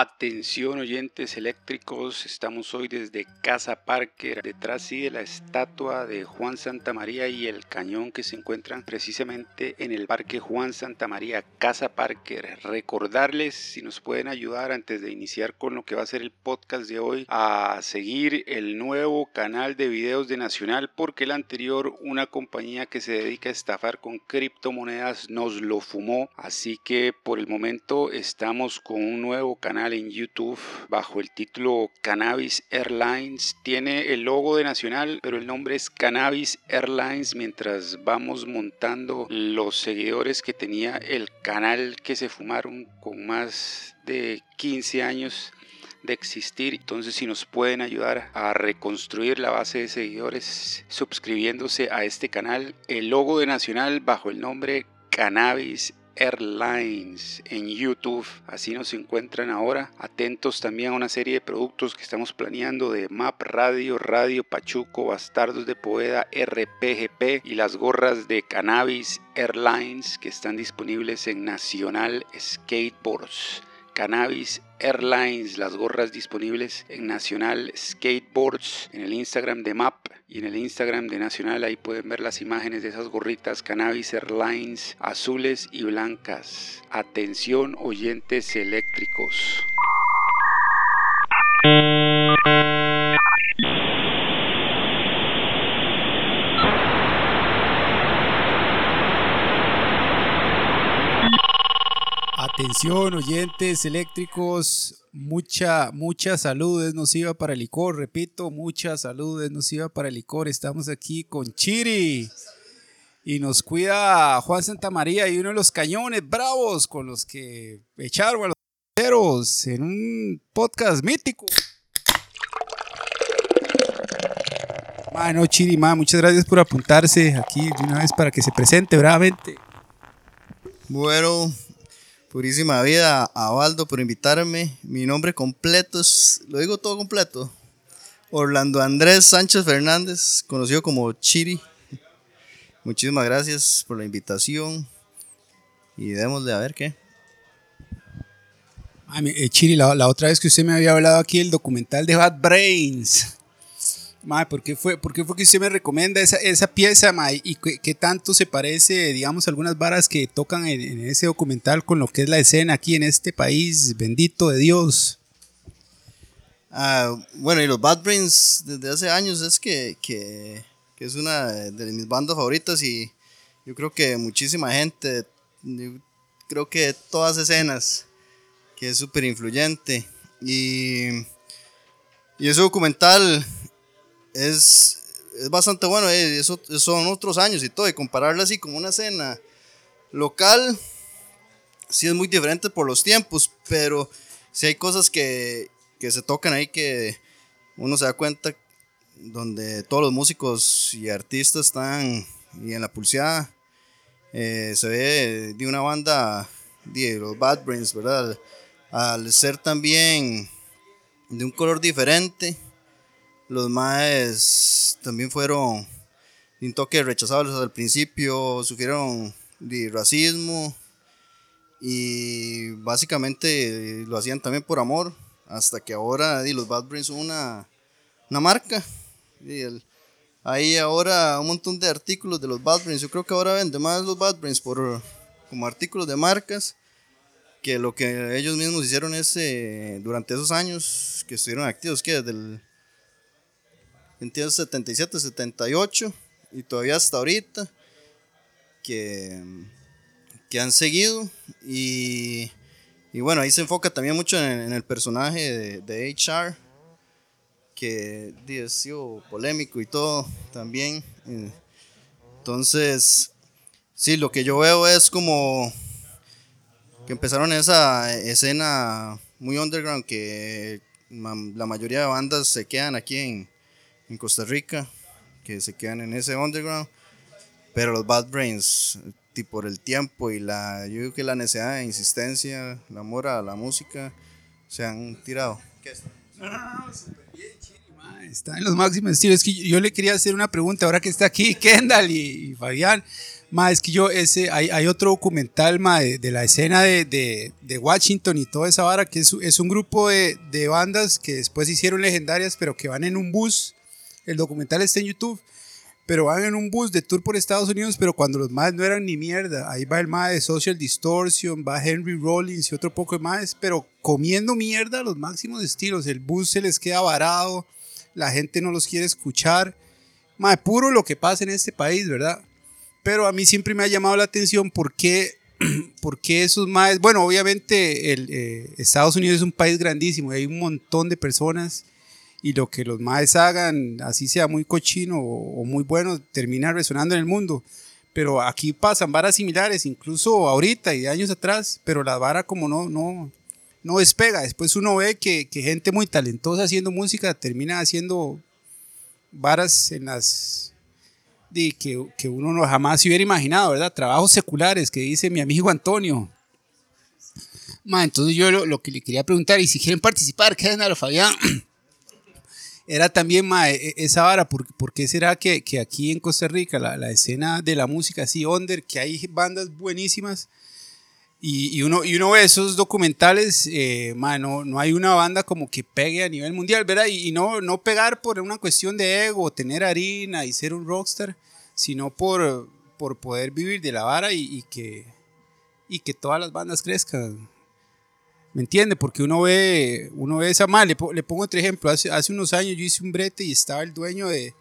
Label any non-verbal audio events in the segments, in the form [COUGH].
Atención oyentes eléctricos, estamos hoy desde Casa Parker, detrás sí de la estatua de Juan Santa María y el cañón que se encuentran precisamente en el Parque Juan Santa María, Casa Parker. Recordarles si nos pueden ayudar antes de iniciar con lo que va a ser el podcast de hoy a seguir el nuevo canal de videos de Nacional porque el anterior una compañía que se dedica a estafar con criptomonedas nos lo fumó, así que por el momento estamos con un nuevo canal en YouTube bajo el título Cannabis Airlines. Tiene el logo de Nacional, pero el nombre es Cannabis Airlines mientras vamos montando los seguidores que tenía el canal que se fumaron con más de 15 años de existir. Entonces, si nos pueden ayudar a reconstruir la base de seguidores suscribiéndose a este canal, el logo de Nacional bajo el nombre Cannabis Airlines en YouTube. Así nos encuentran ahora. Atentos también a una serie de productos que estamos planeando de Map Radio, Radio Pachuco, Bastardos de Poeda, RPGP y las gorras de Cannabis Airlines que están disponibles en Nacional Skateboards. Cannabis Airlines, las gorras disponibles en Nacional Skateboards, en el Instagram de MAP y en el Instagram de Nacional. Ahí pueden ver las imágenes de esas gorritas Cannabis Airlines azules y blancas. Atención oyentes eléctricos. Atención, oyentes eléctricos, mucha, mucha salud es nociva para el licor, repito, mucha salud es nociva para el licor. Estamos aquí con Chiri y nos cuida Juan Santa María y uno de los cañones bravos con los que echaron a los ceros en un podcast mítico. Mano, Chiri, ma, muchas gracias por apuntarse aquí de una vez para que se presente bravamente. Bueno, Purísima vida a Waldo por invitarme. Mi nombre completo es, lo digo todo completo, Orlando Andrés Sánchez Fernández, conocido como Chiri. Muchísimas gracias por la invitación y démosle a ver qué. Eh, Chiri, la, la, otra vez que usted me había hablado aquí del documental de Bad Brains. ¿Por qué, fue, ¿por qué fue que usted me recomienda esa, esa pieza, ma, y qué, tanto se parece, digamos, algunas varas que tocan en, ese documental con lo que es la escena aquí en este país, bendito de Dios? Ah, bueno, y los Bad Brains desde hace años es que, que, que, es una de mis bandas favoritas y yo creo que muchísima gente, creo que todas escenas, que es súper influyente. Y, y ese documental es, es bastante bueno. Eh, eso, son otros años y todo. Y compararla así como una escena local, sí es muy diferente por los tiempos, pero si hay cosas que, que se tocan ahí que uno se da cuenta donde todos los músicos y artistas están y en la pulseada. Eh, se ve de una banda de los Bad Brains, ¿verdad? Al ser también de un color diferente, los maes también fueron un toque rechazables al principio, sufrieron de racismo y básicamente lo hacían también por amor, hasta que ahora los Bad Brains son una, una marca. Y hay ahora un montón de artículos de los Bad Brains. Yo creo que ahora venden más los Bad Brains por, como artículos de marcas que lo que ellos mismos hicieron ese, durante esos años que estuvieron activos, que desde el 77, 78 y todavía hasta ahorita que, que han seguido y, y, bueno, ahí se enfoca también mucho en, el personaje de, de, HR que ha sido polémico y todo también. Entonces, sí, lo que yo veo es como que empezaron esa escena muy underground que la mayoría de bandas se quedan aquí en, en Costa Rica que se quedan en ese underground. Pero los Bad Brains, por el tiempo y la, yo digo que la necesidad de insistencia, el amor a la música, se han tirado. Está en los máximos estilos. Es que yo le quería hacer una pregunta ahora que está aquí [LAUGHS] Kendall y, Fabián. Ma, es que yo, ese, hay, hay otro documental, ma, de, la escena de, de, de, Washington y toda esa vara, que es, es un grupo de, de, bandas que después hicieron legendarias, pero que van en un bus. El documental está en YouTube, pero van en un bus de tour por Estados Unidos, pero cuando los más no eran ni mierda. Ahí va el más de Social Distortion, va Henry Rollins y otro poco de más, pero comiendo mierda a los máximos estilos. El bus se les queda varado, la gente no los quiere escuchar. Más puro lo que pasa en este país, ¿verdad? Pero a mí siempre me ha llamado la atención por qué, [CLEARS THROAT] por esos más... Bueno, obviamente el, eh, Estados Unidos es un país grandísimo, hay un montón de personas y lo que los más hagan, así sea muy cochino o, muy bueno, termina resonando en el mundo. Pero aquí pasan varas similares, incluso ahorita y años atrás, pero la vara como no, no, no despega. Después uno ve que, que gente muy talentosa haciendo música termina haciendo varas en las de que, que, uno no jamás se hubiera imaginado, ¿verdad? Trabajos seculares que dice mi amigo Antonio. Ma, entonces yo lo, que le quería preguntar, y si quieren participar, queden a lo Fabián. Era también e, e, esa vara, ¿por, ¿por será que, que, aquí en Costa Rica la, la, escena de la música así, under, que hay bandas buenísimas, y, uno, y uno ve esos documentales, eh, no, hay una banda como que pegue a nivel mundial, ¿verdad? Y, no, no pegar por una cuestión de ego, tener harina y ser un rockstar, sino por, por poder vivir de la vara y, que, y que todas las bandas crezcan. ¿Me entiende? Porque uno ve, uno ve esa mal. Le, le, pongo otro ejemplo. Hace, hace unos años yo hice un brete y estaba el dueño de,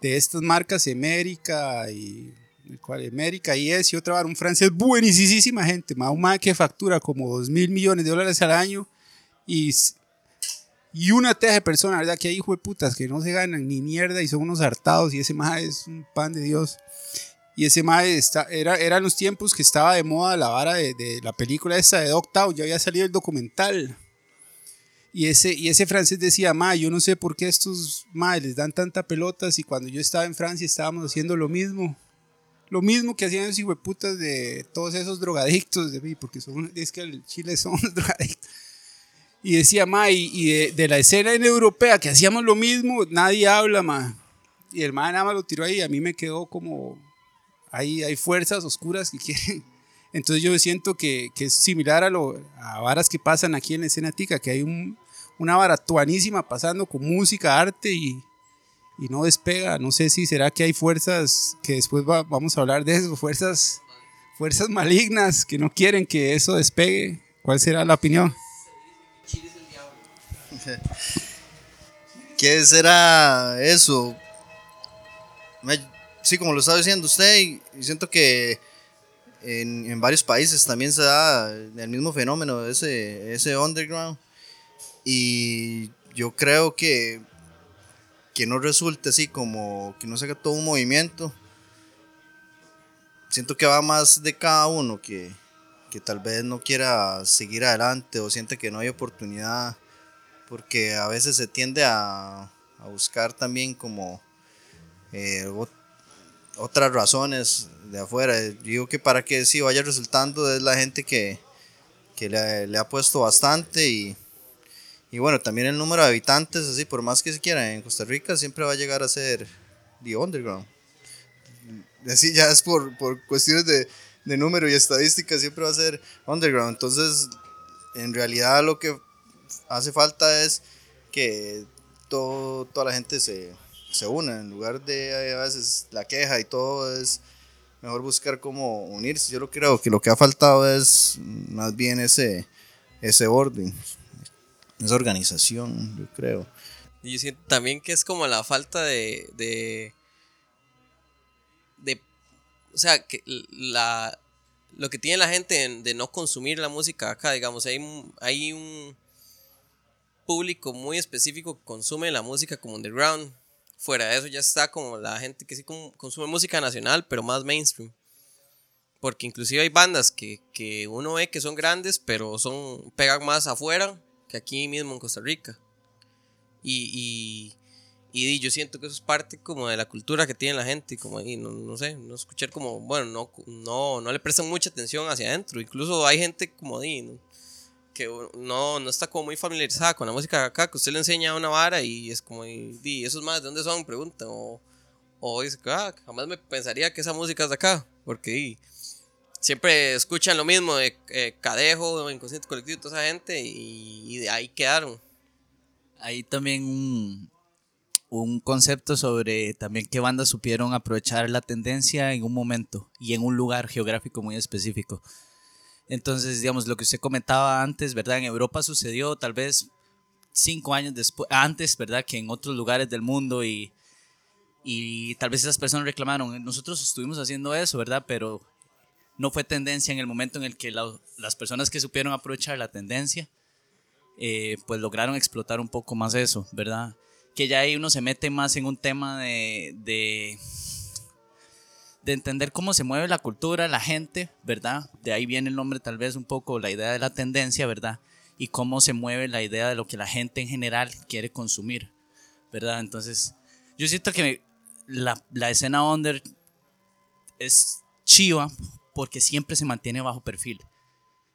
de estas marcas América y cual América y es y otra un francés buenísima gente, más un que factura como 2 mil millones de dólares al año y, y una teja de personas, ¿verdad? Que hay hijo de putas que no se ganan ni mierda y son unos hartados y ese más es un pan de Dios. Y ese más está, era, eran los tiempos que estaba de moda la vara de, de la película esta de Dogtown, ya había salido el documental. Y ese, y ese francés decía, ma, yo no sé por qué estos ma, les dan tanta pelotas y cuando yo estaba en Francia estábamos haciendo lo mismo. Lo mismo que hacían esos putas de todos esos drogadictos, de, porque son, es que el Chile son [LAUGHS] drogadictos. Y decía, ma, y, de, la escena en europea que hacíamos lo mismo, nadie habla, ma. Y el ma nada más lo tiró ahí, a mí me quedó como, hay, hay fuerzas oscuras que [LAUGHS] quieren. Entonces yo siento que, que es similar a, lo, a varas que pasan aquí en la escena tica, que hay un, una vara tuanísima pasando con música, arte y, y no despega. No sé si será que hay fuerzas, que después vamos a hablar de eso, fuerzas, fuerzas malignas que no quieren que eso despegue. ¿Cuál será la opinión? [LAUGHS] ¿Qué será eso? Sí, como lo estaba diciendo usted, y siento que en, en, varios países también se da el mismo fenómeno, ese, ese underground. Y yo creo que que no resulte así como que no se haga todo un movimiento. Siento que va más de cada uno que, que tal vez no quiera seguir adelante o siente que no hay oportunidad, porque a veces se tiende a, a buscar también como eh, otras razones de afuera. digo que para que sí vaya resultando es la gente que, que le, le ha puesto bastante y y bueno, también el número de habitantes, así, por más que se quiera, en Costa Rica siempre va a llegar a ser The Underground. Así ya es por, por cuestiones de, de número y estadística, siempre va a ser Underground. Entonces, en realidad lo que hace falta es que todo, toda la gente se, se una. En lugar de a veces la queja y todo, es mejor buscar cómo unirse. Yo lo creo que lo que ha faltado es más bien ese, ese orden esa organización, yo creo. Y yo siento también que es como la falta de, de, de o sea, que la, lo que tiene la gente de, no consumir la música acá, digamos, hay, hay un público muy específico que consume la música como underground. Fuera de eso ya está como la gente que sí consume música nacional, pero más mainstream. Porque inclusive hay bandas que, que uno ve que son grandes, pero son pegan más afuera que aquí mismo en Costa Rica. Y, y, yo siento que eso es parte como de la cultura que tiene la gente, como ahí, no, no sé, no escuchar como, bueno, no, no, no le prestan mucha atención hacia adentro. Incluso hay gente como ahí, no, no está como muy familiarizada con la música de acá, que usted le enseña una vara y es como, di, esos más, ¿de dónde son? Pregunta. O, o dice, ah, jamás me pensaría que esa música es de acá. Porque siempre escuchan lo mismo de eh, Cadejo, Inconsciente Colectivo y toda esa gente y, y de ahí quedaron. Hay también un, un concepto sobre también qué bandas supieron aprovechar la tendencia en un momento y en un lugar geográfico muy específico. Entonces, digamos, lo que usted comentaba antes, ¿verdad? En Europa sucedió tal vez cinco años después, antes, ¿verdad? Que en otros lugares del mundo y, y tal vez esas personas reclamaron, nosotros estuvimos haciendo eso, ¿verdad? Pero no fue tendencia en el momento en el que las personas que supieron aprovechar la tendencia, eh, pues lograron explotar un poco más eso, ¿verdad? Que ya ahí uno se mete más en un tema de, de, de entender cómo se mueve la cultura, la gente, ¿verdad? De ahí viene el nombre tal vez un poco, la idea de la tendencia, ¿verdad? Y cómo se mueve la idea de lo que la gente en general quiere consumir, ¿verdad? Entonces, yo siento que la, la escena under es chiva porque siempre se mantiene bajo perfil.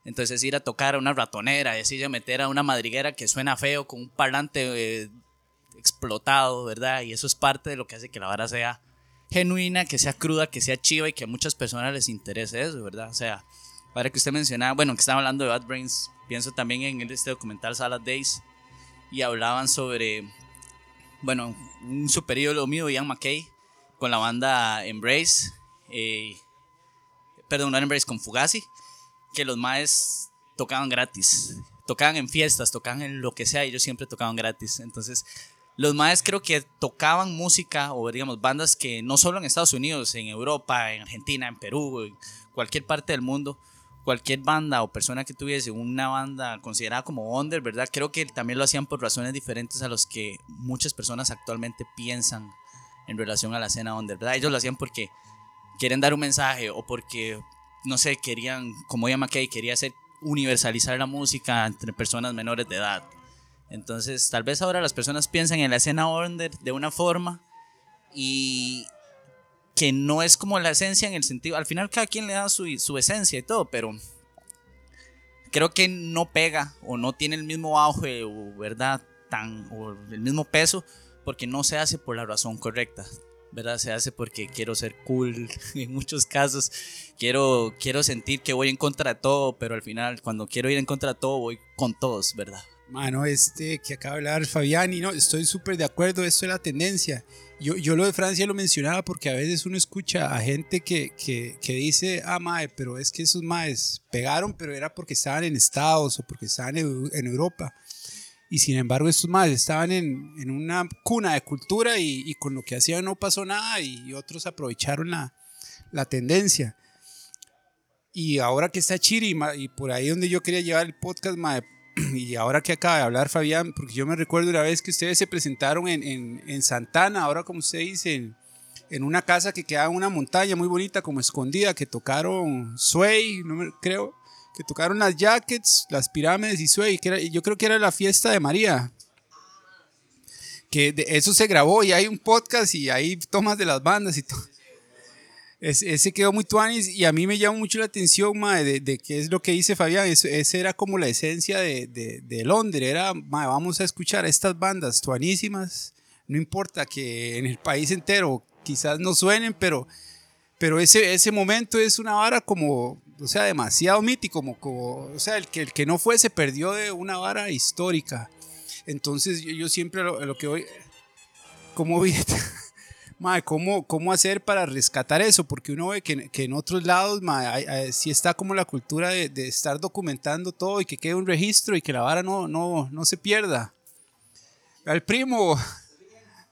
Entonces ir a tocar a una ratonera, es ir a meter a una madriguera que suena feo con un parlante eh, explotado, ¿verdad? Y eso es parte de lo que hace que la vara sea genuina, que sea cruda, que sea chiva y que a muchas personas les interese eso, ¿verdad? O sea, para que usted mencionaba, bueno, que estaba hablando de Bad Brains, pienso también en este documental Salad Days y hablaban sobre, bueno, un super ídolo mío, Ian McKay, con la banda Embrace, eh, perdón, no Embrace, con Fugazi, que los maes tocaban gratis, tocaban en fiestas, tocaban en lo que sea ellos siempre tocaban gratis. Entonces, los maes creo que tocaban música o digamos bandas que no solo en Estados Unidos, en Europa, en Argentina, en Perú, en cualquier parte del mundo, cualquier banda o persona que tuviese una banda considerada como under, ¿verdad? Creo que también lo hacían por razones diferentes a los que muchas personas actualmente piensan en relación a la escena under, ¿verdad? Ellos lo hacían porque quieren dar un mensaje o porque, no sé, querían, como llama McKay, quería hacer universalizar la música entre personas menores de edad. Entonces, tal vez ahora las personas piensan en la escena under de una forma y que no es como la esencia en el sentido, al final cada quien le da su, su esencia y todo, pero creo que no pega o no tiene el mismo auge o verdad tan o el mismo peso porque no se hace por la razón correcta. ¿verdad? Se hace porque quiero ser cool [LAUGHS] en muchos casos. Quiero, quiero sentir que voy en contra de todo, pero al final cuando quiero ir en contra de todo voy con todos, ¿verdad? Mano, este que acaba de hablar Fabián, y no, estoy súper de acuerdo, esto es la tendencia. Yo, yo lo de Francia lo mencionaba porque a veces uno escucha a gente que, que, que dice, ah, mae, pero es que esos maes pegaron, pero era porque estaban en Estados o porque estaban en, en Europa. Y sin embargo, estos más estaban en, en, una cuna de cultura y, y, con lo que hacían no pasó nada y, otros aprovecharon la, la, tendencia. Y ahora que está Chiri, y por ahí donde yo quería llevar el podcast, [CLEARS THROAT] y ahora que acaba de hablar Fabián, porque yo me recuerdo una vez que ustedes se presentaron en, en, en Santana, ahora como usted dice, en, una casa que quedaba en una montaña muy bonita, como escondida, que tocaron Sway, no me, creo que tocaron las Jackets, las Pirámides y Sway, yo creo que era la fiesta de María. Que eso se grabó y hay un podcast y hay tomas de las bandas y todo. Ese quedó muy tuanis y a mí me llama mucho la atención, de, de, qué es lo que dice Fabián. Ese era como la esencia de, de, de Londres. Era, vamos a escuchar estas bandas tuanísimas. No importa que en el país entero quizás no suenen, pero, pero ese, ese momento es una vara como, o sea, demasiado mítico, como, o sea, el que, el que no fue se perdió de una vara histórica. Entonces yo, yo siempre lo, lo, que voy, ¿cómo, [LAUGHS] madre, ¿cómo, ¿cómo hacer para rescatar eso? Porque uno ve que, que en otros lados madre, sí está como la cultura de, de, estar documentando todo y que quede un registro y que la vara no, no, no se pierda. Al primo,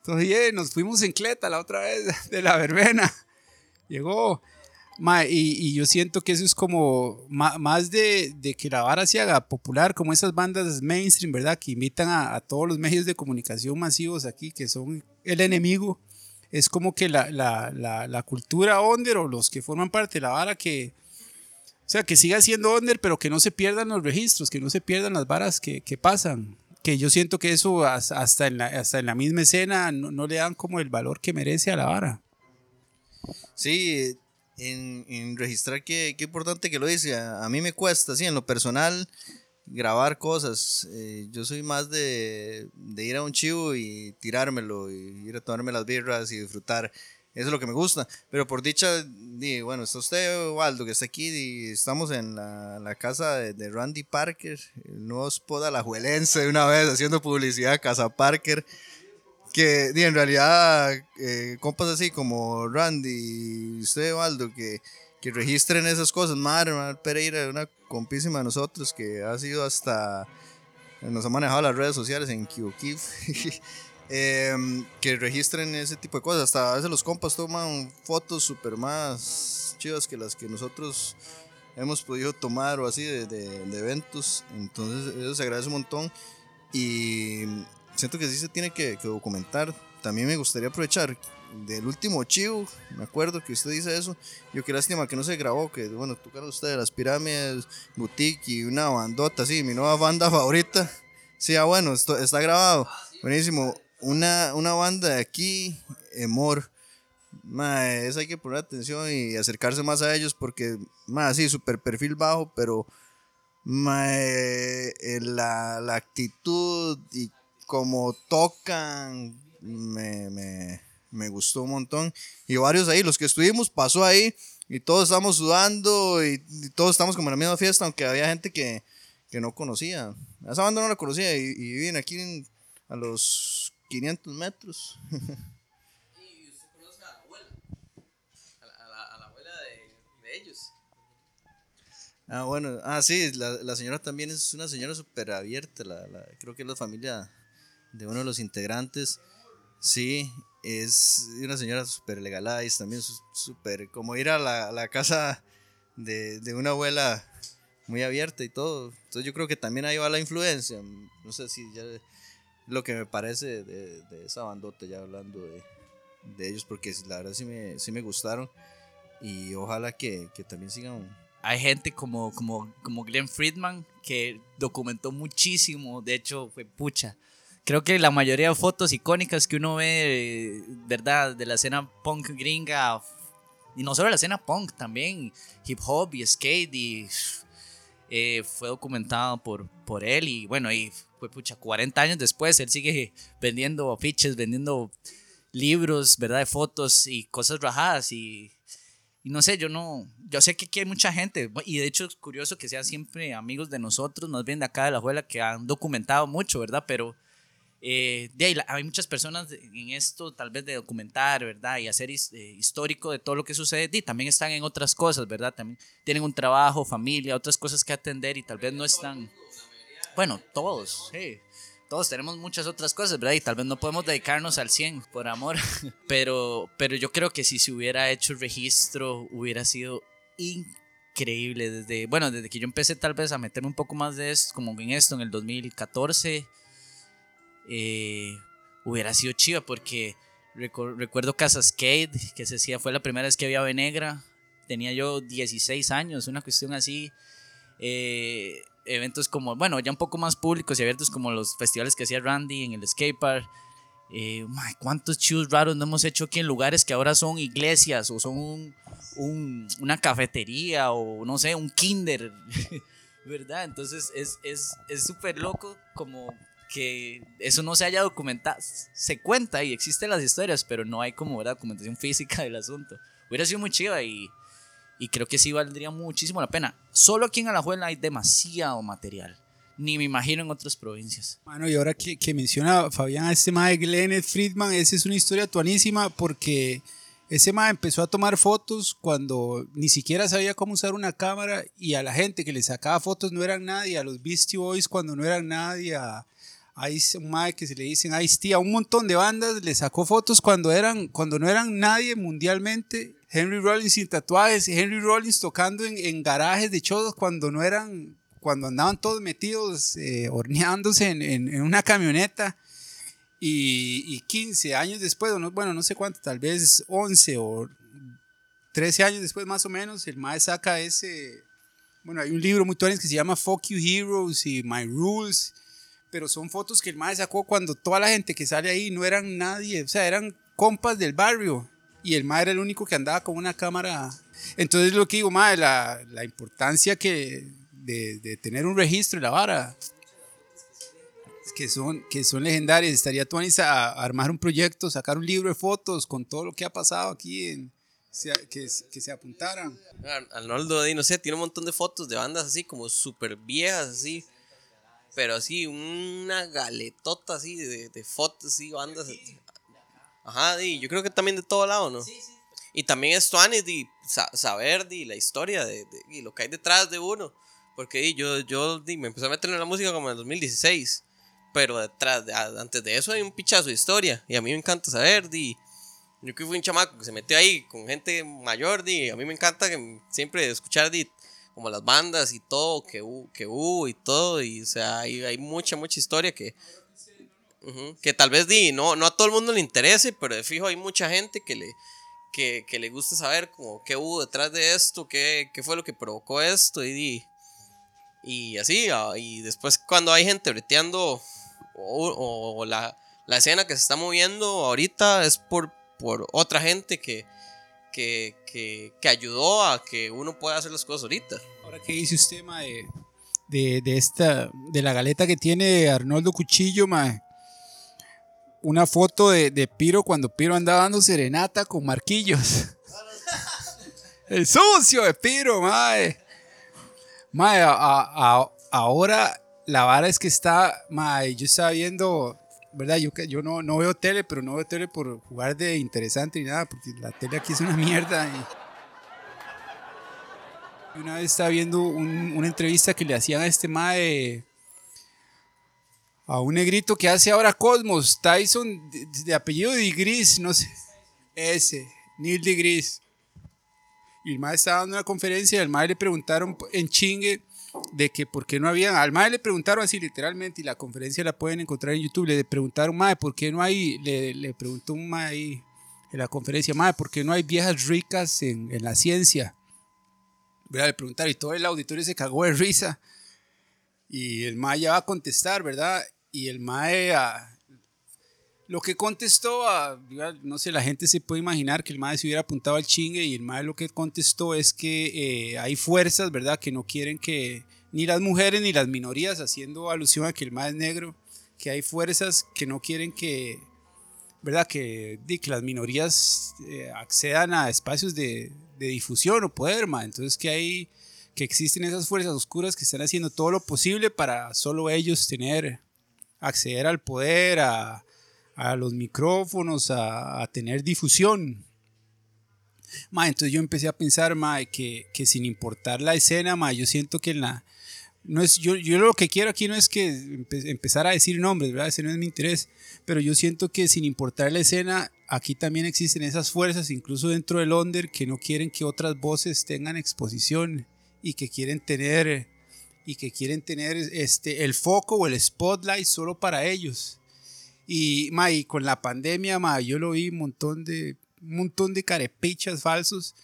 todavía nos fuimos en Cleta la otra vez [LAUGHS] de la verbena. Llegó, y, y, yo siento que eso es como más de, de, que la vara se haga popular, como esas bandas mainstream, ¿verdad? Que invitan a, todos los medios de comunicación masivos aquí, que son el enemigo. Es como que la, la, la, cultura under o los que forman parte de la vara que, o sea, que siga siendo under, pero que no se pierdan los registros, que no se pierdan las varas que, que pasan. Que yo siento que eso hasta en la, hasta en la misma escena no, no le dan como el valor que merece a la vara. Sí, en, en registrar qué, qué, importante que lo dice. A, a, mí me cuesta, sí, en lo personal, grabar cosas. Eh, yo soy más de, ir a un chivo y tirármelo, y ir a tomarme las birras y disfrutar. Eso es lo que me gusta. Pero por dicha, di, bueno, está usted, Waldo, que está aquí, y estamos en la, casa de, Randy Parker, el nuevo spot alajuelense de una vez, haciendo publicidad Casa Parker. Que di, en realidad, eh, compas así como Randy y usted, Waldo, que, que registren esas cosas. Madre, Mar Pereira, una compísima de nosotros que ha sido hasta. Nos ha manejado las redes sociales en QKIF. [LAUGHS] Em, que registren ese tipo de cosas. Hasta a veces los compas toman fotos súper más chivas que las que nosotros hemos podido tomar o así de, de- de eventos. Entonces eso se agradece un montón. Y siento que sí se tiene que, que documentar. También me gustaría aprovechar del último chivo. Me acuerdo que usted dice eso. Yo qué lástima que no se grabó. Que bueno, tocaron ustedes las pirámides, boutique y una bandota así. Mi nueva banda favorita. Sí, ah, bueno, esto, está grabado. Buenísimo. Una, una banda de aquí, Emor. Mae, eso hay que poner atención y acercarse más a ellos porque, más sí, super perfil bajo, pero mae, eh, la, la actitud y cómo tocan me, me gustó un montón. Y varios ahí, los que estuvimos, pasó ahí y todos estamos sudando y, todos estamos como en la misma fiesta, aunque había gente que, que no conocía. A Esa banda no la conocía y, viven aquí a los 500 metros. ¿Y usted conoce a la abuela? A la, abuela de, ellos. Ah, bueno, ah, sí, la, la señora también es una señora súper abierta, creo que es la familia de uno de los integrantes. Sí, es una señora súper legalize, también súper, como ir a la, la casa de, de una abuela muy abierta y todo. Entonces yo creo que también ahí va la influencia. No sé si ya lo que me parece de, de esa bandota, ya hablando de, de ellos, porque la verdad sí me, sí me gustaron y ojalá que, que también sigan hay gente como, como, como Glenn Friedman que documentó muchísimo, de hecho fue pucha. Creo que la mayoría de fotos icónicas que uno ve, ¿verdad? De la escena punk gringa, y no solo la escena punk, también hip hop y skate, y eh, fue documentado por, por él, y bueno, y fue pucha, 40 años después, él sigue vendiendo afiches, vendiendo libros, ¿verdad? De fotos y cosas rajadas, y no sé, yo no, yo sé que aquí hay mucha gente, y de hecho es curioso que sean siempre amigos de nosotros, más bien de acá de la abuela, que han documentado mucho, ¿verdad? Pero eh, de ahí, hay muchas personas en esto, tal vez de documentar, ¿verdad? Y hacer his- eh, histórico de todo lo que sucede, y también están en otras cosas, ¿verdad? También tienen un trabajo, familia, otras cosas que atender y tal vez no están, bueno, todos, sí. Todos tenemos muchas otras cosas, ¿verdad? Y tal vez no podemos dedicarnos al 100 por amor, [LAUGHS] pero, pero yo creo que si se hubiera hecho el registro hubiera sido increíble. Desde, bueno, desde que yo empecé tal vez a meterme un poco más de esto, como en esto, en el 2014, eh, hubiera sido chiva porque recu- recuerdo Cascade, que se decía fue la primera vez que vi Ave Negra. Tenía yo 16 años, una cuestión así. Eh, eventos como, bueno, ya un poco más públicos y abiertos como los festivales que hacía Randy en el skate park. Eh, mae, ¿Cuántos chus raros no hemos hecho aquí en lugares que ahora son iglesias o son un- un- una cafetería o no sé, un kinder? [LAUGHS] ¿Verdad? Entonces es es es súper loco como que eso no se haya documentado. Se cuenta y existen las historias, pero no hay como ¿verdad? documentación física del asunto. Hubiera sido muy chiva y, y creo que sí valdría muchísimo la pena. Solo aquí en Alajuela hay demasiado material. Ni me imagino en otras provincias. Mano, y ahora que, que menciona Fabián a este mae Glenn Friedman, esa es una historia tuanísima porque ese mae empezó a tomar fotos cuando ni siquiera sabía cómo usar una cámara y a la gente que le sacaba fotos no eran nadie, a los Beastie Boys cuando no eran nadie, a, a Ice- un mae que se le dicen Ice-T, a un montón de bandas le sacó fotos cuando, eran, cuando no eran nadie mundialmente. Henry Rollins sin tatuajes, Henry Rollins tocando en, en garajes de chodos cuando no eran cuando andaban todos metidos, eh, horneándose en, en- en una camioneta. Y, y 15 años después, bueno, no sé cuánto, tal vez 11 o 13 años después más o menos, el Mae saca ese, bueno, hay un libro muy tuanis que se llama Fuck You Heroes y My Rules, pero son fotos que el Mae sacó cuando toda la gente que sale ahí no eran nadie, o sea, eran compas del barrio. Y el Mae era el único que andaba con una cámara. Entonces lo que digo, Mae, la, la importancia que de, de tener un registro y la vara. que son, que son legendarias. Estaría tú a, armar un proyecto, sacar un libro de fotos con todo lo que ha pasado aquí, en, que, que, se apuntaran. Arnoldo, no sé, tiene un montón de fotos de bandas así como súper viejas, así. Pero así, una galetota así de, de fotos, así, bandas. Ajá, y yo creo que también de todo lado, ¿no? Sí, sí. Y también es tuanis de saber de la historia de, y lo que hay detrás de uno. Porque yo, yo me empecé a meter en la música como en el 2016. Pero detrás, antes de eso hay un pichazo de historia. Y a mí me encanta saber, di. Yo que fui un chamaco que se metió ahí con gente mayor, di. A mí me encanta que siempre escuchar, di, como las bandas y todo, que, que hubo y todo. Y, o sea, hay, hay mucha, mucha historia que, que tal vez, di, no, no a todo el mundo le interese, pero de fijo hay mucha gente que le, que, que le gusta saber como qué hubo detrás de esto, qué, qué fue lo que provocó esto y, di, y así. Ah, y después cuando hay gente breteando o, la, escena que se está moviendo ahorita es por, por otra gente que, que, ayudó a que uno pueda hacer las cosas ahorita. Ahora, ¿qué dice usted, mae, de, esta, de la galeta que tiene Arnoldo Cuchillo, mae? Una foto de, Piro cuando Piro andaba dando serenata con Marquillos. [LAUGHS] El sucio de Piro, mae. Mae, ahora la vara es que está, yo estaba viendo, ¿verdad? Yo, yo no, no veo tele, pero no veo tele por jugar de interesante ni nada, porque la tele aquí es una mierda. Y una vez estaba viendo una entrevista que le hacían a este mae, a un negrito que hace ahora Cosmos, Tyson, de, apellido de Gris, no sé, ese, Neil de Gris. Y el mae estaba dando una conferencia y al mae le preguntaron en chingue de que por qué no había, al MAE le preguntaron así literalmente, y la conferencia la pueden encontrar en YouTube, le preguntaron, MAE, ¿por qué no hay, le, le preguntó un MAE ahí en la conferencia, MAE, ¿por qué no hay viejas ricas en, en la ciencia? ¿Verdad? Le preguntaron, y todo el auditorio se cagó de risa, y el MAE ya va a contestar, ¿verdad? Y el MAE, ah, lo que contestó, ah, no sé, la gente se puede imaginar que el MAE hubiera apuntado al chingue y el MAE lo que contestó es que eh, hay fuerzas, ¿verdad?, que no quieren que ni las mujeres ni las minorías, haciendo alusión a que el MAE es negro, que hay fuerzas que no quieren que, ¿verdad?, que, que las minorías eh, accedan a espacios de, de difusión o poder, MAE. Entonces que hay, que existen esas fuerzas oscuras que están haciendo todo lo posible para solo ellos tener, acceder al poder, a a los micrófonos, a, tener difusión. Ma, entonces yo empecé a pensar, ma, que, que sin importar la escena, ma, yo siento que en la... No es, yo, yo lo que quiero aquí no es que empezar a decir nombres, ¿verdad? Ese no es mi interés. Pero yo siento que sin importar la escena, aquí también existen esas fuerzas, incluso dentro del under, que no quieren que otras voces tengan exposición y que quieren tener y que quieren tener este el foco o el spotlight solo para ellos. Y, ma, con la pandemia, ma, yo lo vi un montón de, un montón de carepichas falsos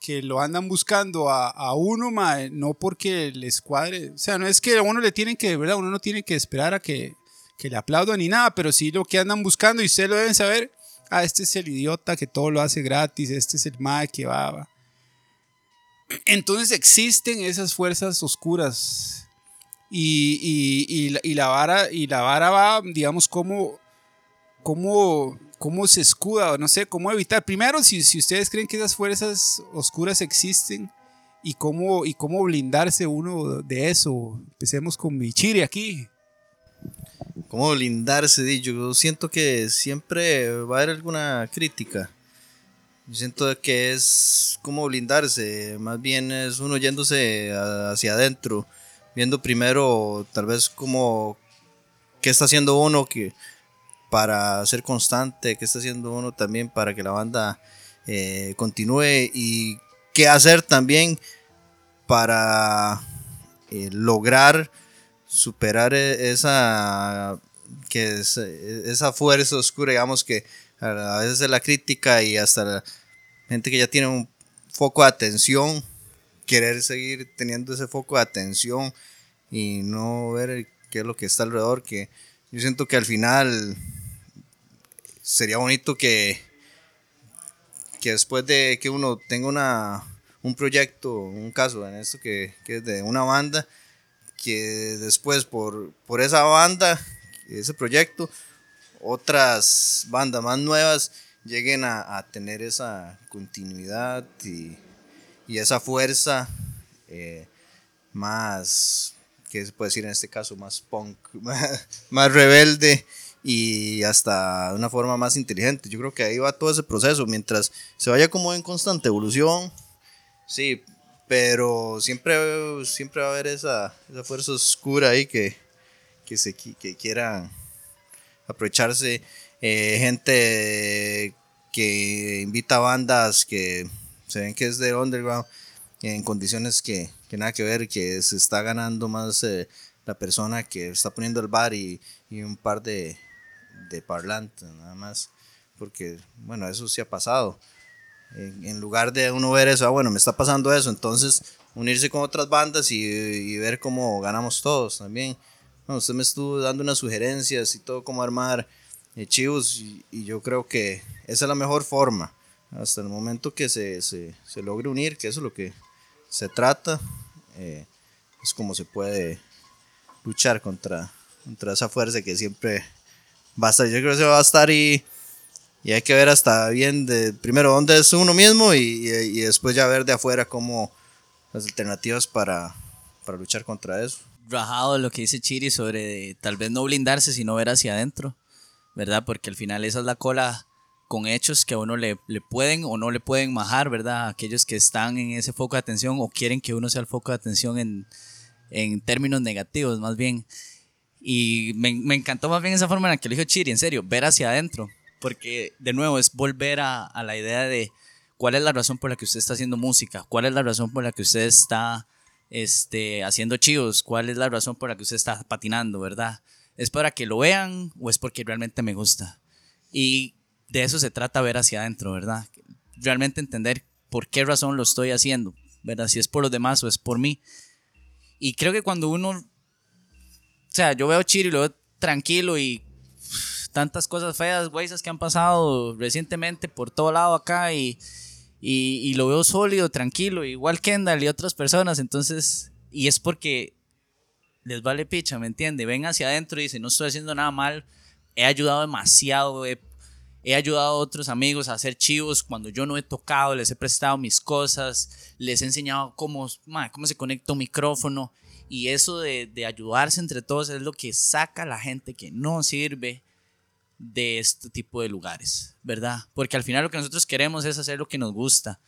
que lo andan buscando a, a uno, ma, no porque les cuadre. O sea, no es que a uno le tienen que, verdad, uno no tiene que esperar a que, que le aplaudan ni nada, pero sí lo que andan buscando, y ustedes lo deben saber, ah, este es el idiota que todo lo hace gratis, este es el ma que va, va. Entonces existen esas fuerzas oscuras y, y, y, y, la, vara, y la vara va, digamos, como cómo, cómo se escuda, no sé, cómo evitar. Primero, si, si ustedes creen que esas fuerzas oscuras existen y cómo, y cómo blindarse uno de eso. Empecemos con Michiri aquí. ¿Cómo blindarse? Yo siento que siempre va a haber alguna crítica. Yo siento que es como blindarse, más bien es uno yéndose hacia adentro, viendo primero tal vez como qué está haciendo uno, que para ser constante, qué está haciendo uno también para que la banda eh, continúe y qué hacer también para eh, lograr superar e, esa que esa fuerza oscura digamos que a veces es la crítica y hasta la gente que ya tiene un foco de atención querer seguir teniendo ese foco de atención y no ver qué es lo que está alrededor que yo siento que al final sería bonito que, que después de que uno tenga una, un proyecto, un caso en esto que, es de una banda, que después por, por esa banda ese proyecto, otras bandas más nuevas lleguen a, a tener esa continuidad y, y esa fuerza eh, más, ¿qué se puede decir en este caso? Más punk, [LAUGHS] más, rebelde y hasta de una forma más inteligente. Yo creo que ahí va todo ese proceso, mientras se vaya como en constante evolución, sí, pero siempre, siempre va a haber esa, esa fuerza oscura ahí que, que, se, que quiera aprovecharse. Eh, gente que invita bandas que se ven que es de underground en condiciones que, que nada que ver, que se está ganando más eh, la persona que está poniendo el bar y, y un par de, de parlantes nada más, porque bueno, eso sí ha pasado. En, en, lugar de uno ver eso, ah, bueno, me está pasando eso, entonces unirse con otras bandas y, y ver cómo ganamos todos también. Bueno, usted me estuvo dando unas sugerencias y todo cómo armar eh, chivos y, y, yo creo que esa es la mejor forma hasta el momento que se, se, se logre unir, que eso es lo que se trata, eh, es como se puede luchar contra, contra esa fuerza que siempre va a estar. Yo creo que va a estar y, y hay que ver hasta bien de primero dónde es uno mismo y, y, y después ya ver de afuera cómo las alternativas para, para luchar contra eso. Rajado lo que dice Chiri sobre tal vez no blindarse, sino ver hacia adentro, ¿verdad? Porque al final esa es la cola con hechos que a uno le, le, pueden o no le pueden majar, ¿verdad? Aquellos que están en ese foco de atención o quieren que uno sea el foco de atención en, en términos negativos, más bien. Y me, me, encantó más bien esa forma en la que lo dijo Chiri, en serio, ver hacia adentro, porque de nuevo es volver a, a la idea de cuál es la razón por la que usted está haciendo música, cuál es la razón por la que usted está este, haciendo chivos, cuál es la razón por la que usted está patinando, ¿verdad? ¿Es para que lo vean o es porque realmente me gusta? Y de eso se trata ver hacia adentro, ¿verdad? Realmente entender por qué razón lo estoy haciendo, ¿verdad? Si es por los demás o es por mí. Y creo que cuando uno, sea, yo veo Chiri, lo veo tranquilo y tantas cosas feas, güey, que han pasado recientemente por todo lado acá y, y, y, lo veo sólido, tranquilo, igual Kendall y otras personas, entonces, y es porque les vale picha, ¿me entiende? Ven hacia adentro y dicen, no estoy haciendo nada mal, he ayudado demasiado, he He ayudado a otros amigos a hacer chivos cuando yo no he tocado, les he prestado mis cosas, les he enseñado cómo, cómo se conecta un micrófono. Y eso de, de ayudarse entre todos es lo que saca a la gente que no sirve de este tipo de lugares, ¿verdad? Porque al final lo que nosotros queremos es hacer lo que nos gusta.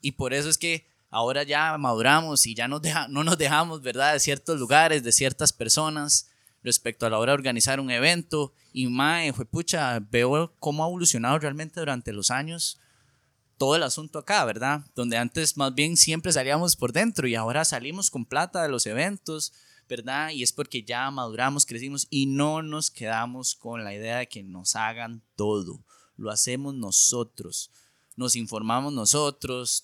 Y por eso es que ahora ya maduramos y ya nos deja, no nos dejamos, ¿verdad? De ciertos lugares, de ciertas personas respecto a la hora de organizar un evento. Y mae, fue pucha, veo cómo ha evolucionado realmente durante los años todo el asunto acá, ¿verdad? Donde antes más bien siempre salíamos por dentro y ahora salimos con plata de los eventos, ¿verdad? Y es porque ya maduramos, crecimos y no nos quedamos con la idea de que nos hagan todo. Lo hacemos nosotros. Nos informamos nosotros,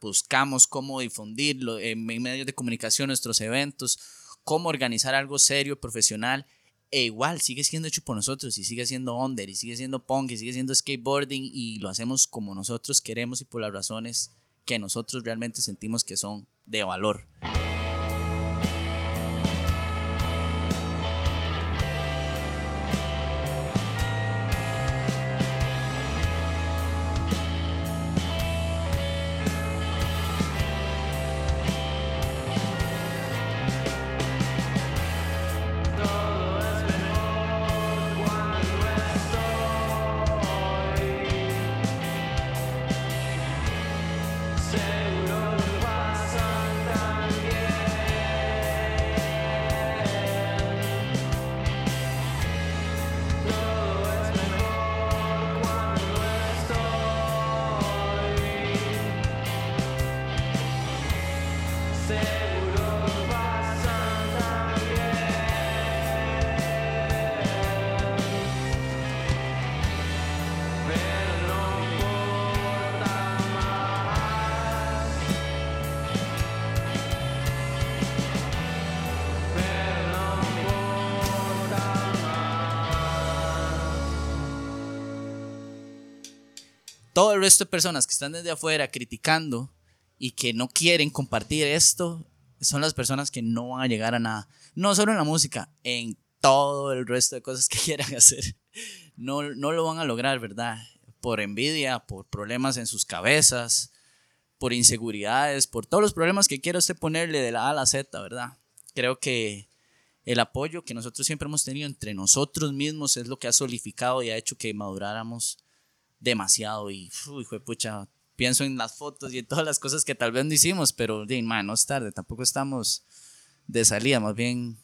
buscamos cómo difundirlo en medios de comunicación nuestros eventos, cómo organizar algo serio, profesional, e igual sigue siendo hecho por nosotros y sigue siendo under y sigue siendo punk y sigue siendo skateboarding y lo hacemos como nosotros queremos y por las razones que nosotros realmente sentimos que son de valor. Todo el resto de personas que están desde afuera criticando y que no quieren compartir esto, son las personas que no van a llegar a nada. No solo en la música, en todo el resto de cosas que [LAUGHS] quieran hacer, no, no lo van a lograr, ¿verdad? Por envidia, por problemas en sus cabezas, por inseguridades, por todos los problemas que quiera usted ponerle de la A a la Z, ¿verdad? Creo que el apoyo que nosotros siempre hemos tenido entre nosotros mismos es lo que ha solidificado y ha hecho que maduráramos demasiado. Y, uy, hijo de pucha, pienso en las fotos y en todas las cosas que tal vez no hicimos, pero, de, man, no es tarde, tampoco estamos de salida, más bien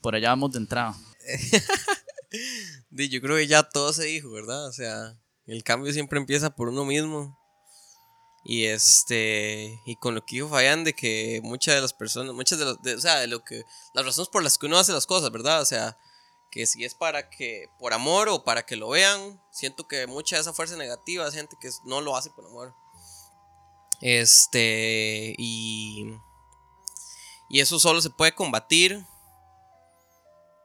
por allá vamos de entrada. [LAUGHS] yo creo que ya todo se dijo, ¿verdad? O sea, el cambio siempre empieza por uno mismo. Y este, y con lo que dijo Fabián de que muchas de las personas, muchas de las, o sea, de lo que, las razones por las que uno hace las cosas, ¿verdad? O sea, que si es para que, por amor o para que lo vean, siento que mucha de esa fuerza negativa gente que no lo hace por amor. Este, y, y eso solo se puede combatir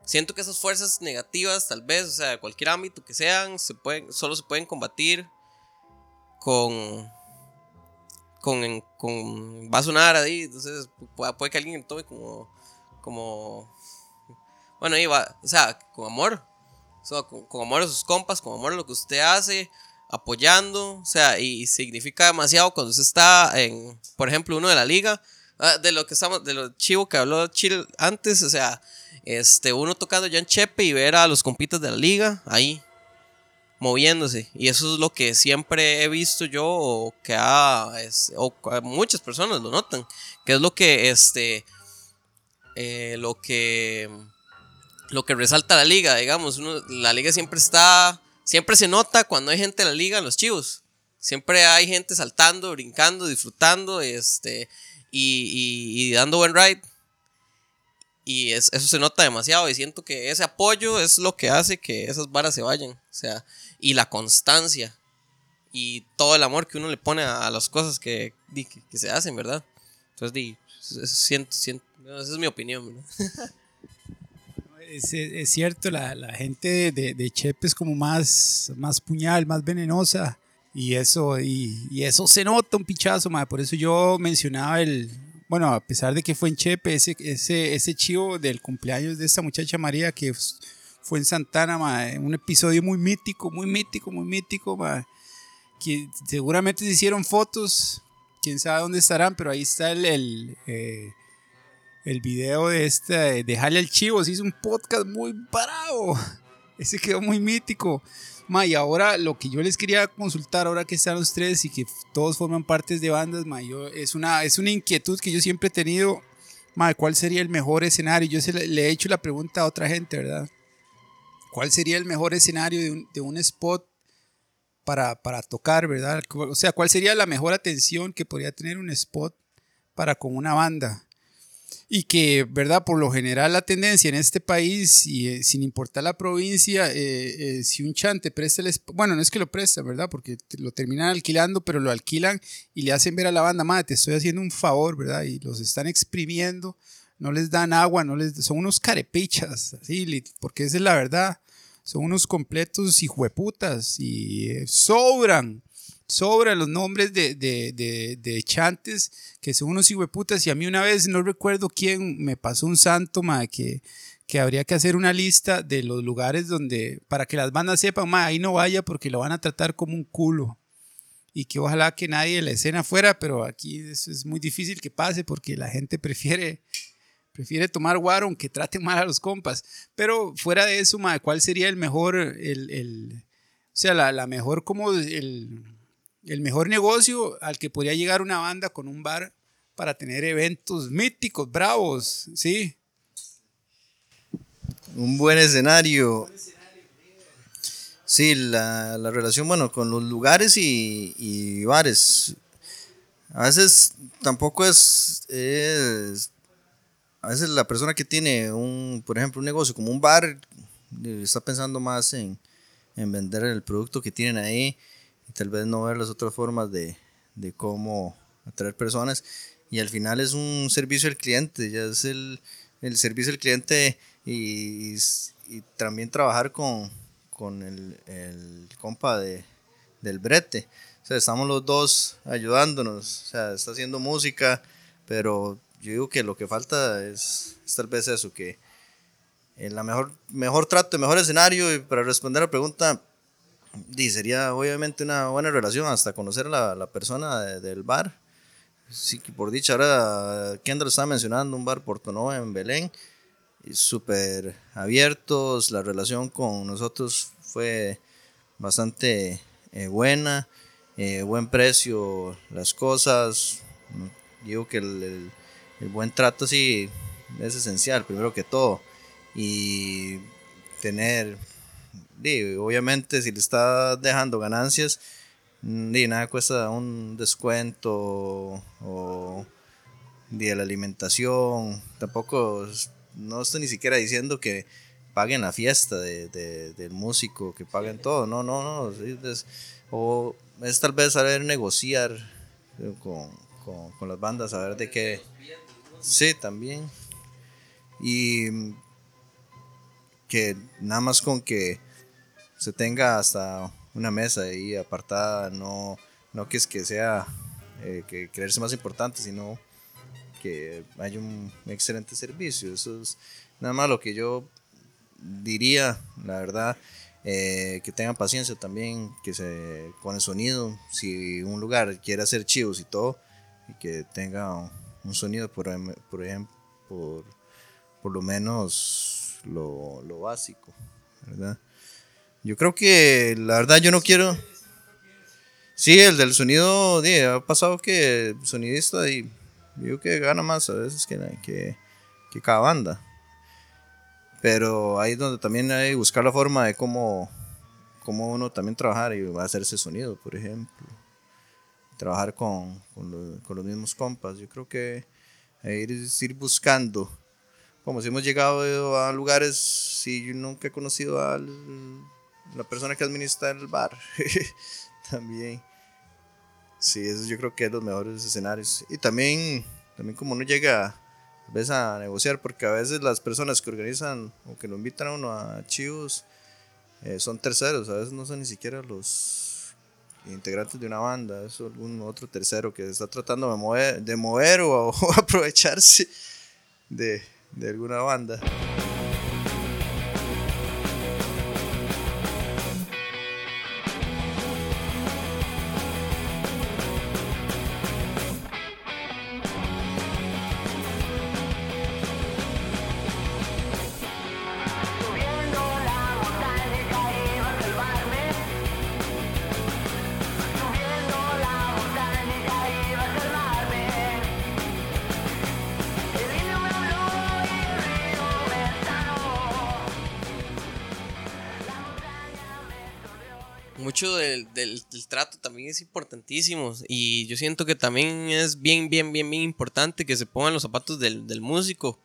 Siento que esas fuerzas negativas, tal vez, o sea, cualquier ámbito que sean, se pueden, solo se pueden combatir con. con. con va a sonar ahí, entonces puede, que alguien tome como. como. Bueno, ahí va, o sea, con amor. con, amor a sus compas, con amor a lo que usted hace, apoyando, o sea, y significa demasiado cuando usted está en, por ejemplo, uno de la liga, ah, de lo que estamos, de lo chivo que habló Chill antes, o sea, este, uno tocando ya en Chepe y ver a los compitas de la liga ahí moviéndose. Y eso es lo que siempre he visto yo, o que ha, o muchas personas lo notan, que es lo que, este, eh, lo que, lo que resalta la liga, digamos. la liga siempre está, siempre se nota cuando hay gente en la liga en los chivos. Siempre hay gente saltando, brincando, disfrutando, este, y, y dando buen ride. Y eso se nota demasiado y siento que ese apoyo es lo que hace que esas varas se vayan. O sea, y la constancia y todo el amor que uno le pone a, las cosas que, que, se hacen, ¿verdad? Entonces, di, siento, siento, esa es mi opinión. [LAUGHS] Es, cierto, la, la gente de, de, Chepe es como más, más puñal, más venenosa. Y eso, y, y eso se nota un pichazo, madre. Por eso yo mencionaba el, bueno, a pesar de que fue en Chepe, ese, ese, ese chivo del cumpleaños de esta muchacha María que fue en Santana, un episodio muy mítico, muy mítico, muy mítico, que seguramente se hicieron fotos, quién sabe dónde estarán, pero ahí está el, el, eh, el video de este, de Jale al Chivo, se hizo un podcast muy parado, [LAUGHS] ese quedó muy mítico. Ma, y ahora lo que yo les quería consultar, ahora que están los tres y que todos forman partes de bandas, ma, es, una, es una inquietud que yo siempre he tenido, ma, ¿cuál sería el mejor escenario? Yo se le, he hecho la pregunta a otra gente, ¿verdad? ¿Cuál sería el mejor escenario de un, de un spot para, para, tocar, ¿verdad? O sea, ¿cuál sería la mejor atención que podría tener un spot para con una banda? Y que, ¿verdad? Por lo general la tendencia en este país, y eh, sin importar la provincia, eh, eh, si un chante presta el... Bueno, no es que lo presta, ¿verdad? Porque lo terminan alquilando, pero lo alquilan y le hacen ver a la banda, madre, te estoy haciendo un favor, ¿verdad? Y los están exprimiendo, no les dan agua, no les... Son unos carepichas, así, porque esa es la verdad. Son unos completos hijueputas y sobran sobra los nombres de, de, de, chantes que son unos hijueputas. Y a mí una vez no recuerdo quién me pasó un santo, ma, que, que habría que hacer una lista de los lugares donde, para que las bandas sepan, ma, ahí no vaya porque lo van a tratar como un culo. Y que ojalá que nadie de la escena fuera, pero aquí es, es muy difícil que pase porque la gente prefiere prefiere tomar guaro aunque trate mal a los compas. Pero fuera de eso, ma, ¿cuál sería el mejor, el, el o sea, la, la mejor como el, el mejor negocio al que podría llegar una banda con un bar para tener eventos míticos, bravos, ¿sí? Un buen escenario. Sí, la, relación, bueno, con los lugares y, bares. A veces tampoco es, A veces la persona que tiene un, por ejemplo, un negocio como un bar, está pensando más en, en vender el producto que tienen ahí y tal vez no ver las otras formas de, de cómo atraer personas. Y al final es un servicio al cliente, ya es el, el servicio al cliente y, y, también trabajar con, con el, el, compa de, del brete. O sea, estamos los dos ayudándonos, o sea, está haciendo música, pero yo digo que lo que falta es, es tal vez eso, que, eh, la mejor, mejor trato, mejor escenario. Y para responder a la pregunta, di, sería obviamente una buena relación hasta conocer a la, la persona de- del bar. Sí, que por dicha, ahora Kendall estaba mencionando un bar Portonova en Belén. y Súper abiertos, la relación con nosotros fue bastante eh, buena, eh, buen precio, las cosas. mm, Digo que el, el- el buen trato sí es esencial, primero que todo. Y tener, obviamente, si le está dejando ganancias, mm, nada cuesta un descuento o de la alimentación. Tampoco, no estoy ni siquiera diciendo que paguen la fiesta de, de- del músico, que paguen todo. No, no, no. o es tal vez saber negociar con, con, las bandas, saber de qué. Sí, también. Y que nada más con que se tenga hasta una mesa ahí apartada, no, no que es que sea eh, que creerse más importante, sino que haya un excelente servicio. Eso es nada más lo que yo diría, la verdad. eh, que tengan paciencia también que se con el sonido si un lugar quiere hacer chivos y todo y que tenga un sonido por, em- por ejemplo por, por lo menos lo, lo básico verdad yo creo que la verdad yo no quiero sí el del sonido di, ha pasado que el sonidista y digo que gana más a veces que, que, que cada banda pero ahí es donde también hay que buscar la forma de cómo, cómo uno también trabajar y hacer ese sonido, por ejemplo. Trabajar con, con, lo- con los mismos compas. Yo creo que ir, ir buscando. Como si hemos llegado a lugares, si yo nunca he conocido a la persona que administra el bar. [LAUGHS] también. Sí, eso yo creo que es los mejores escenarios. Y también, también como uno llega a veces a negociar, porque a veces las personas que organizan o que lo invitan a uno a chivos eh, son terceros, a veces no son ni siquiera los integrantes de una banda, es algún otro tercero que está tratando de mover, de mover o, o [LAUGHS] aprovecharse de, de alguna banda. Del, del- trato también es importantísimo y yo siento que también es bien, bien, bien, bien importante que se pongan los zapatos del, del músico.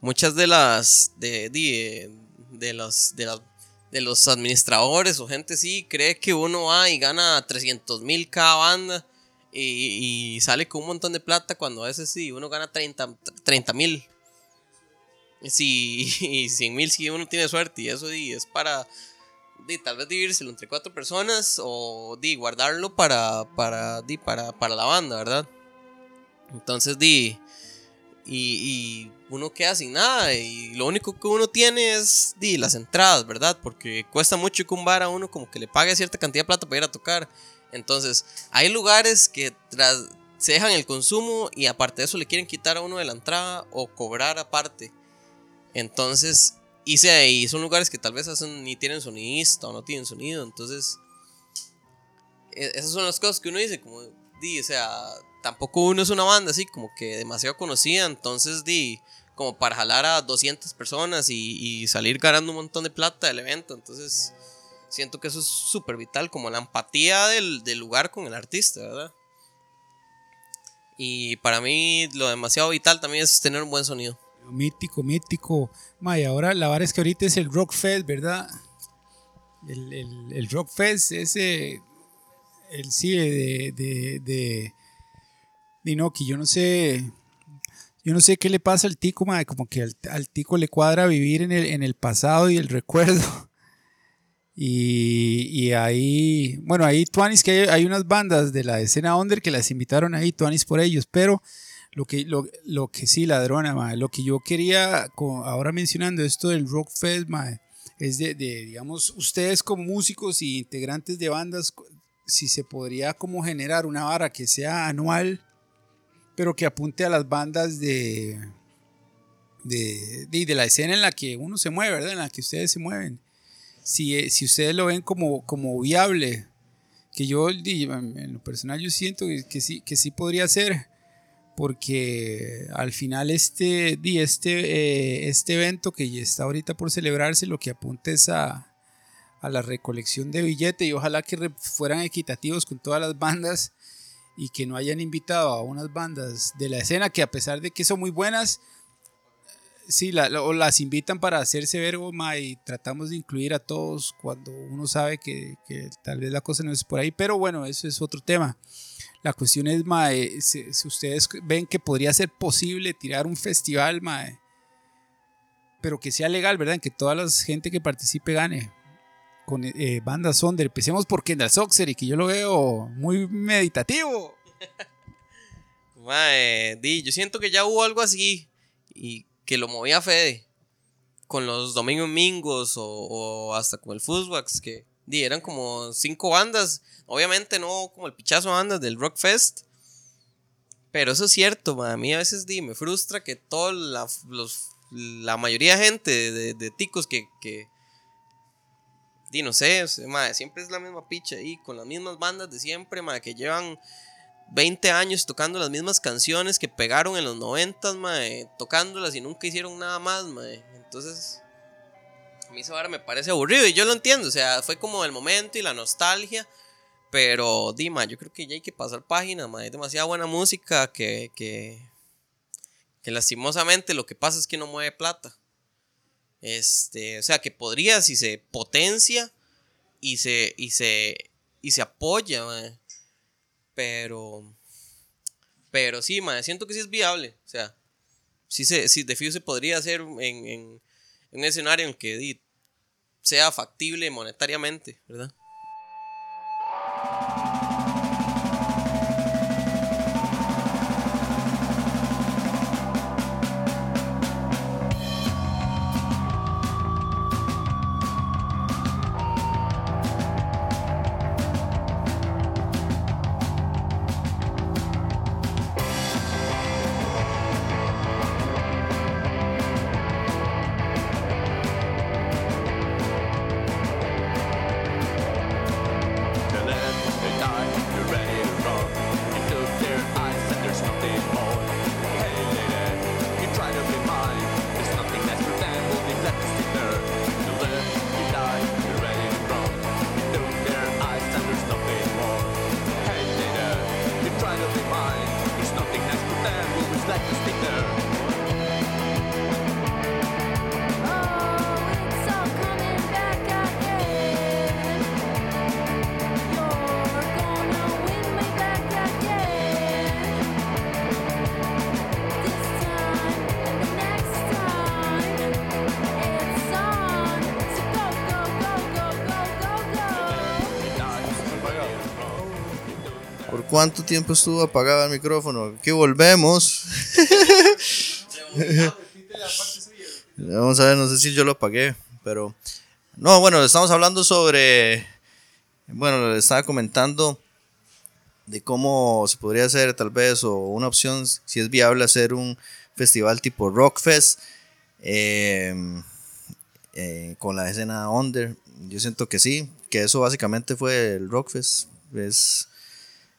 Muchas de las, de, de, de los, de, las- de los administradores o gente así cree que uno va y gana 300 mil cada banda y, sale con un montón de plata cuando a veces sí, uno gana 30 mil. Sí, [LAUGHS] y 100 mil si uno tiene suerte y eso di, es para di, tal vez dividírselo entre cuatro personas o di, guardarlo para, para, di, para, para la banda, ¿verdad? Entonces, di, y, y uno queda sin nada y lo único que uno tiene es di, las entradas, ¿verdad? Porque cuesta mucho que un bar a uno como que le pague cierta cantidad de plata para ir a tocar. Entonces, hay lugares que tras, se dejan el consumo y aparte de eso le quieren quitar a uno de la entrada o cobrar aparte. Entonces, y, se, y son lugares que tal vez hacen, ni tienen sonidista o no tienen sonido. Entonces, e- esas son las cosas que uno dice, como, di, o sea, tampoco uno es una banda así como que demasiado conocida. Entonces, di, como para jalar a 200 personas y, y salir ganando un montón de plata del evento. Entonces, siento que eso es súper vital, como la empatía del, del lugar con el artista, ¿verdad? Y para mí, lo demasiado vital también es tener un buen sonido. Mítico, mítico. Ma, y ahora la vara es que ahorita es el Rock Fest, ¿verdad? El, el, el Rock Fest, ese. El sí, de. de, de, de no, que yo no sé. Yo no sé qué le pasa al tico, como que al, al tico le cuadra vivir en el, en el pasado y el recuerdo. [LAUGHS] Y, y ahí, bueno, ahí Tuanis, que hay, hay unas bandas de la escena under que las invitaron ahí, Tuanis por ellos, pero Lo que, lo, lo que sí, ladrona, lo que yo quería, ahora mencionando esto del Rock Fest, es de, digamos, ustedes como músicos y integrantes de bandas, si se podría como generar una vara que sea anual, pero que apunte a las bandas de, de, de, la escena en la que uno se mueve, ¿verdad? En la que ustedes se mueven. Si, eh, si ustedes lo ven como, como viable, que yo en lo personal yo siento que, que sí, que sí podría ser, porque al final este, este, eh, este evento que ya está ahorita por celebrarse, lo que apunta es a, a la recolección de billete y ojalá que fueran equitativos con todas las bandas y que no hayan invitado a unas bandas de la escena que a pesar de que son muy buenas, sí, la- o las invitan para hacerse ver ma, y tratamos de incluir a todos cuando uno sabe que, que tal vez la cosa no es por ahí, pero bueno, eso es otro tema. La cuestión es, ma, eh, si, ustedes ven que podría ser posible tirar un festival, ma, eh, pero que sea legal, ¿verdad? En que toda la gente que participe gane con eh, bandas under. Empecemos por Kendall Soxer y que yo lo veo muy meditativo. [LAUGHS] Mae, di, yo siento que ya hubo algo así y que lo movía Fede con los Domingos Mingos o, o hasta con el Fuzwax, que di, eran como cinco bandas, obviamente no como el pichazo de bandas del Rock Fest, pero eso es cierto, mae, a mí a veces di, me frustra que toda la, la mayoría de gente de, de- ticos que, que di, no sé, siempre es la misma picha ahí, con las mismas bandas de siempre, que llevan 20 años tocando las mismas canciones que pegaron en los 90, mae, tocándolas y nunca hicieron nada más, mae. Entonces, a mí esa me parece aburrido y yo lo entiendo, o sea, fue como el momento y la nostalgia, pero, Dima, yo creo que ya hay que pasar página, mae, hay demasiada buena música que, que, que lastimosamente lo que pasa es que no mueve plata. Este, o sea, que podría si se potencia y se, y se, y se apoya, mae. Pero. Pero sí, man, siento que sí es viable. O sea, sí, se, sí de fijo se podría hacer en- en un escenario en que di, sea factible monetariamente, ¿verdad? Cuánto tiempo estuvo apagado el micrófono? Que volvemos. [LAUGHS] Vamos a ver, no sé si yo lo apagué, pero... No, bueno, estamos hablando sobre... Bueno, le estaba comentando de cómo se podría hacer tal vez, o una opción, si es viable hacer un festival tipo Rockfest eh, eh, con la escena under. Yo siento que sí, que eso básicamente fue el Rockfest. Es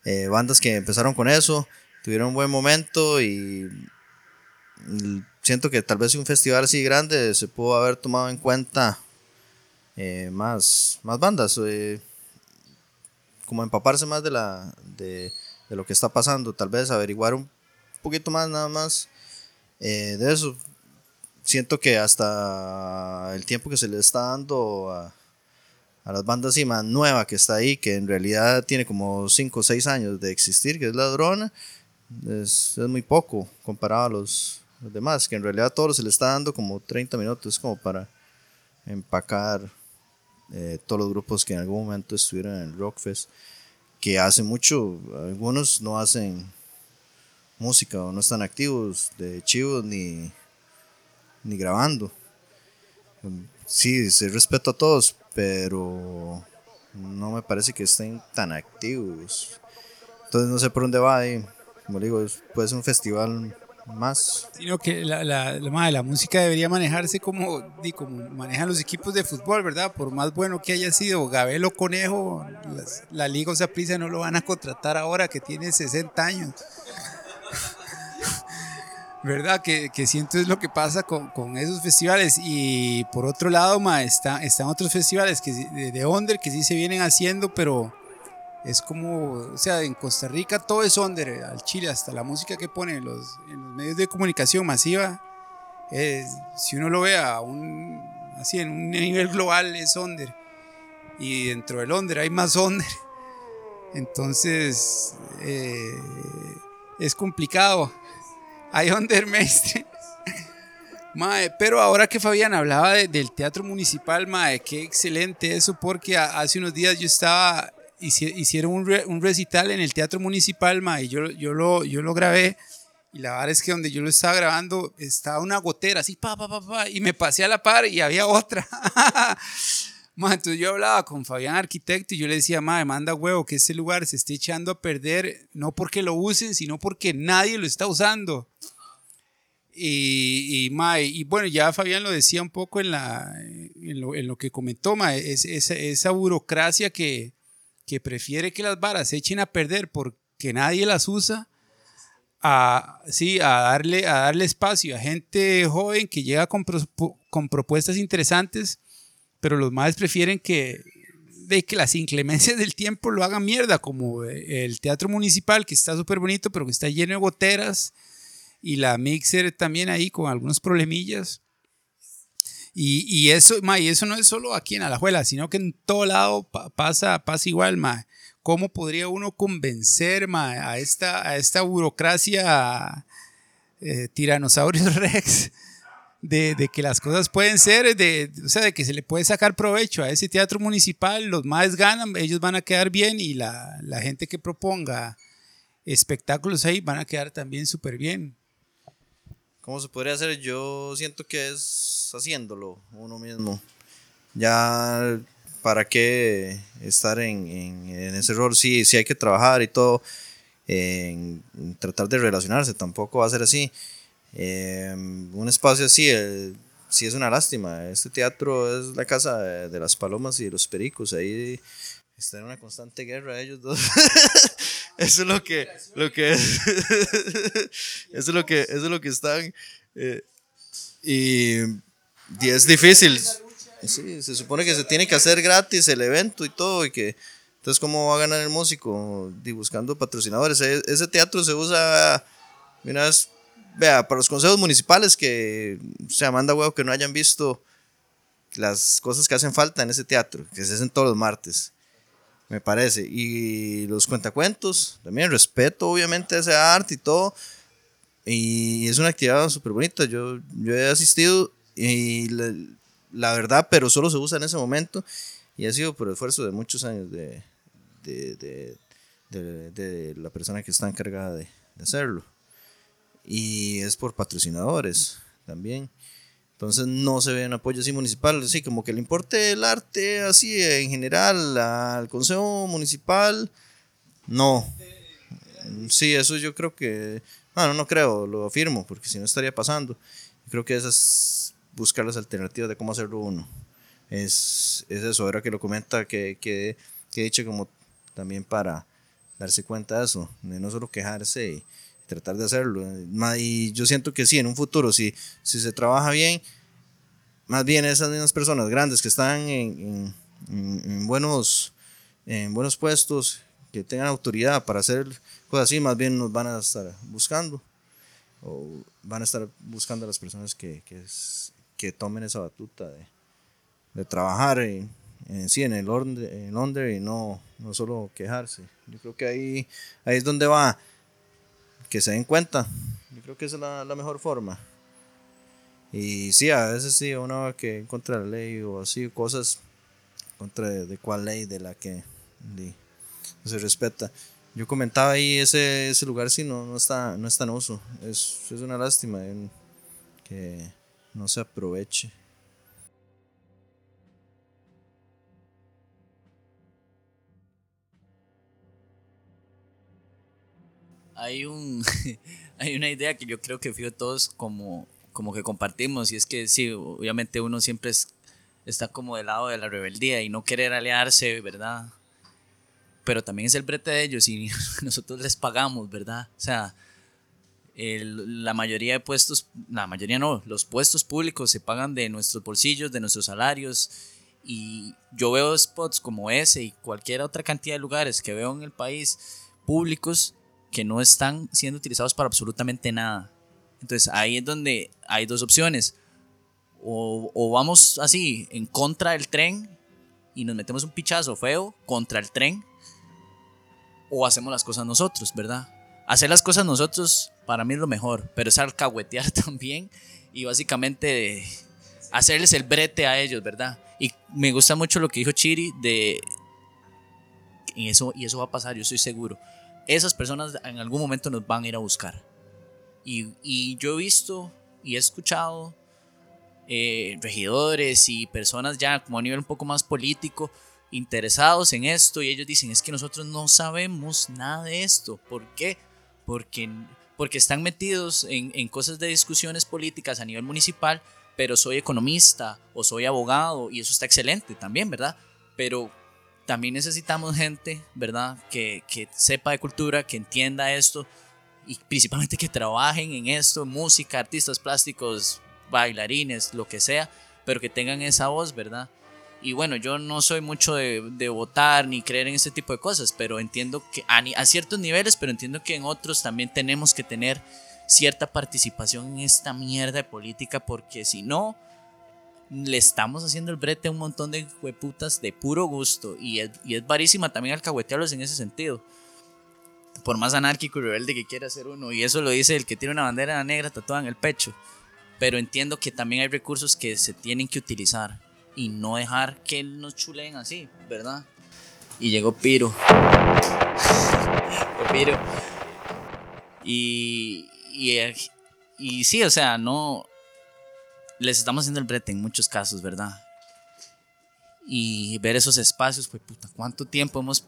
eh, bandas que empezaron con eso, tuvieron un buen momento y siento que tal vez un festival así grande se pudo haber tomado en cuenta eh, más, más bandas, eh, como empaparse más de, la, de, lo que está pasando, tal vez averiguar un poquito más nada más de eso. Siento que hasta el tiempo que se le está dando a, a las bandas más nueva que está ahí, que en realidad tiene como 5 o 6 años de existir, que es la Drona, es, es muy poco comparado a los, los demás, que en realidad a todos se le está dando como 30 minutos como para empacar eh, todos los grupos que en algún momento estuvieron en Rockfest, que hace mucho, algunos no hacen música o no están activos de chivos ni, ni grabando. Sí, sí, respeto a todos, pero no me parece que estén tan activos. Entonces no sé por dónde va ahí. Como digo, puede ser un festival más. Sino que la, la, la, música debería manejarse como, como manejan los equipos de fútbol, ¿verdad? Por más bueno que haya sido Gabelo Conejo, la Liga Osaprisa no lo van a contratar ahora que tiene 60 años. ¿Verdad? Que, que siento es lo que pasa con, con esos festivales. Y por otro lado, está, están otros festivales que, de, de under que sí se vienen haciendo, pero es como, o sea, en Costa Rica todo es under, eh, al Chile, hasta la música que ponen los, en los medios de comunicación masiva, es, si uno lo ve a un, así en un nivel global es under. Y dentro del under hay más under. [LAUGHS] Entonces, eh, es complicado. Hay under mainstream. Mae, pero ahora que Fabián hablaba de- del teatro municipal, mae, qué excelente eso, porque a- hace unos días yo estaba, hici- hicieron un, re- un recital en el teatro municipal, mae, y yo, yo, lo, yo lo grabé, y la verdad es que donde yo lo estaba grabando estaba una gotera, así, pa, pa, pa, pa, y me pasé a la par y había otra. [LAUGHS] Mae, entonces yo hablaba con Fabián Arquitecto y yo le decía, madre, manda huevo que este lugar se esté echando a perder, no porque lo usen, sino porque nadie lo está usando. Y, y, y bueno, ya Fabián lo decía un poco en, la, en, lo, en lo que comentó, mae, es, esa, burocracia que, que prefiere que las varas se echen a perder porque nadie las usa, a, sí, a, darle, a darle espacio a gente joven que llega con, con propuestas interesantes, pero los más prefieren que, de que las inclemencias del tiempo lo hagan mierda, como el teatro municipal, que está súper bonito, pero que está lleno de goteras, y la mixer también ahí con algunos problemillas. Y, y eso, ma, y eso no es solo aquí en Alajuela, sino que en todo lado pa- pasa, pasa igual, ma. ¿Cómo podría uno convencer ma, a, esta, a esta burocracia eh, tiranosaurios [LAUGHS] rex de, de que las cosas pueden ser, de, o sea, de que se le puede sacar provecho a ese teatro municipal? Los más ganan, ellos van a quedar bien y la, la gente que proponga espectáculos ahí van a quedar también súper bien. ¿Cómo se podría hacer? Yo siento que es haciéndolo uno mismo. Ya, ¿para qué estar en, en- en ese rol? Sí, hay que trabajar y todo, en, en tratar de relacionarse, tampoco va a ser así. Eh, un espacio así, eh, sí es una lástima. Este teatro es la casa de, de las palomas y de los pericos, ahí está en una constante guerra ellos dos. [LAUGHS] Eso es lo que, lo que es. [LAUGHS] eso es lo que, eso es lo que están. eh, y, y es difícil. Sí, se supone que se tiene que hacer gratis el evento y todo. Y que, entonces, ¿cómo va a ganar el músico? Di, buscando patrocinadores. E- Ese teatro se usa. Mira, es- vea, para los consejos municipales que se manda huevo que no hayan visto las cosas que hacen falta en ese teatro, que se hacen todos los martes me parece. Y los cuentacuentos, también respeto obviamente ese arte y todo. Y es una actividad súper bonita. Yo, yo he asistido y la, verdad, pero solo se usa en ese momento. Y ha sido por esfuerzo de muchos años de, de, de, de- la persona que está encargada de hacerlo. Y es por patrocinadores también. Entonces no se ve un apoyo así municipal, así como que le importe el arte así en general al consejo municipal. No. Sí, eso yo creo que, bueno, no creo, lo afirmo, porque si no estaría pasando. Creo que eso es buscar las alternativas de cómo hacerlo uno. Es, es eso, ahora que lo comenta, que, que, que he dicho como también para darse cuenta de eso, de no solo quejarse y tratar de hacerlo. Y yo siento que sí, en un futuro, si, si se trabaja bien, más bien esas mismas personas grandes que están en, en- en- en buenos, en buenos puestos, que tengan autoridad para hacer cosas así, más bien nos van a estar buscando. O van a estar buscando a las personas que, que, es- que tomen esa batuta de, de trabajar en, en sí, en el orden, en under y no, no solo quejarse. Yo creo que ahí, ahí es donde va que se den cuenta. Yo creo que esa es la, la mejor forma. Y sí, a veces sí, uno va que contra de la ley o así, cosas contra de, de cuál ley, de la que di, no se respeta. yo comentaba ahí, ese, ese lugar sí no, no, está, no está en uso. Es, es una lástima que no se aproveche. Hay un [LAUGHS] hay una idea que yo creo que todos como como que compartimos y es que sí obviamente uno siempre es- está como del lado de la rebeldía y no querer aliarse verdad pero también es el brete de ellos y [LAUGHS] nosotros les pagamos verdad o sea la mayoría de puestos la mayoría no los puestos públicos se pagan de nuestros bolsillos de nuestros salarios y yo veo spots como ese y cualquier otra cantidad de lugares que veo en el país públicos que no están siendo utilizados para absolutamente nada. Entonces ahí es donde hay dos opciones. O, o vamos así en contra del tren y nos metemos un pichazo feo contra el tren. O hacemos las cosas nosotros, ¿verdad? Hacer las cosas nosotros para mí es lo mejor, pero es alcahuetear [LAUGHS] también y básicamente hacerles el brete a ellos, ¿verdad? Y me gusta mucho lo que dijo Chiri de... Y eso, y eso va a pasar, yo estoy seguro esas personas en algún momento nos van a ir a buscar. Y, yo he visto y he escuchado eh, regidores y personas ya como a nivel un poco más político interesados en esto y ellos dicen es que nosotros no sabemos nada de esto. ¿Por qué? Porque, porque están metidos en cosas de discusiones políticas a nivel municipal, pero soy economista o soy abogado y eso está excelente también, ¿verdad? Pero también necesitamos gente, ¿verdad? Que, que sepa de cultura, que entienda esto y principalmente que trabajen en esto, música, artistas plásticos, bailarines, lo que sea, pero que tengan esa voz, ¿verdad? Y bueno, yo no soy mucho de, de votar ni creer en este tipo de cosas, pero entiendo que a, a ciertos niveles, pero entiendo que en otros también tenemos que tener cierta participación en esta mierda de política, porque si no, le estamos haciendo el brete a un montón de hueputas de puro gusto. Y es, y es varísima también alcahuetearlos en ese sentido. Por más anárquico y rebelde que quiera ser uno. Y eso lo dice el que tiene una bandera negra tatuada en el pecho. Pero entiendo que también hay recursos que se tienen que utilizar. Y no dejar que nos chuleen así, ¿verdad? Y llegó Piro. Piro. Y, y sí, o sea, no, les estamos haciendo el brete en muchos casos, ¿verdad? Y ver esos espacios, pues puta, ¿cuánto tiempo hemos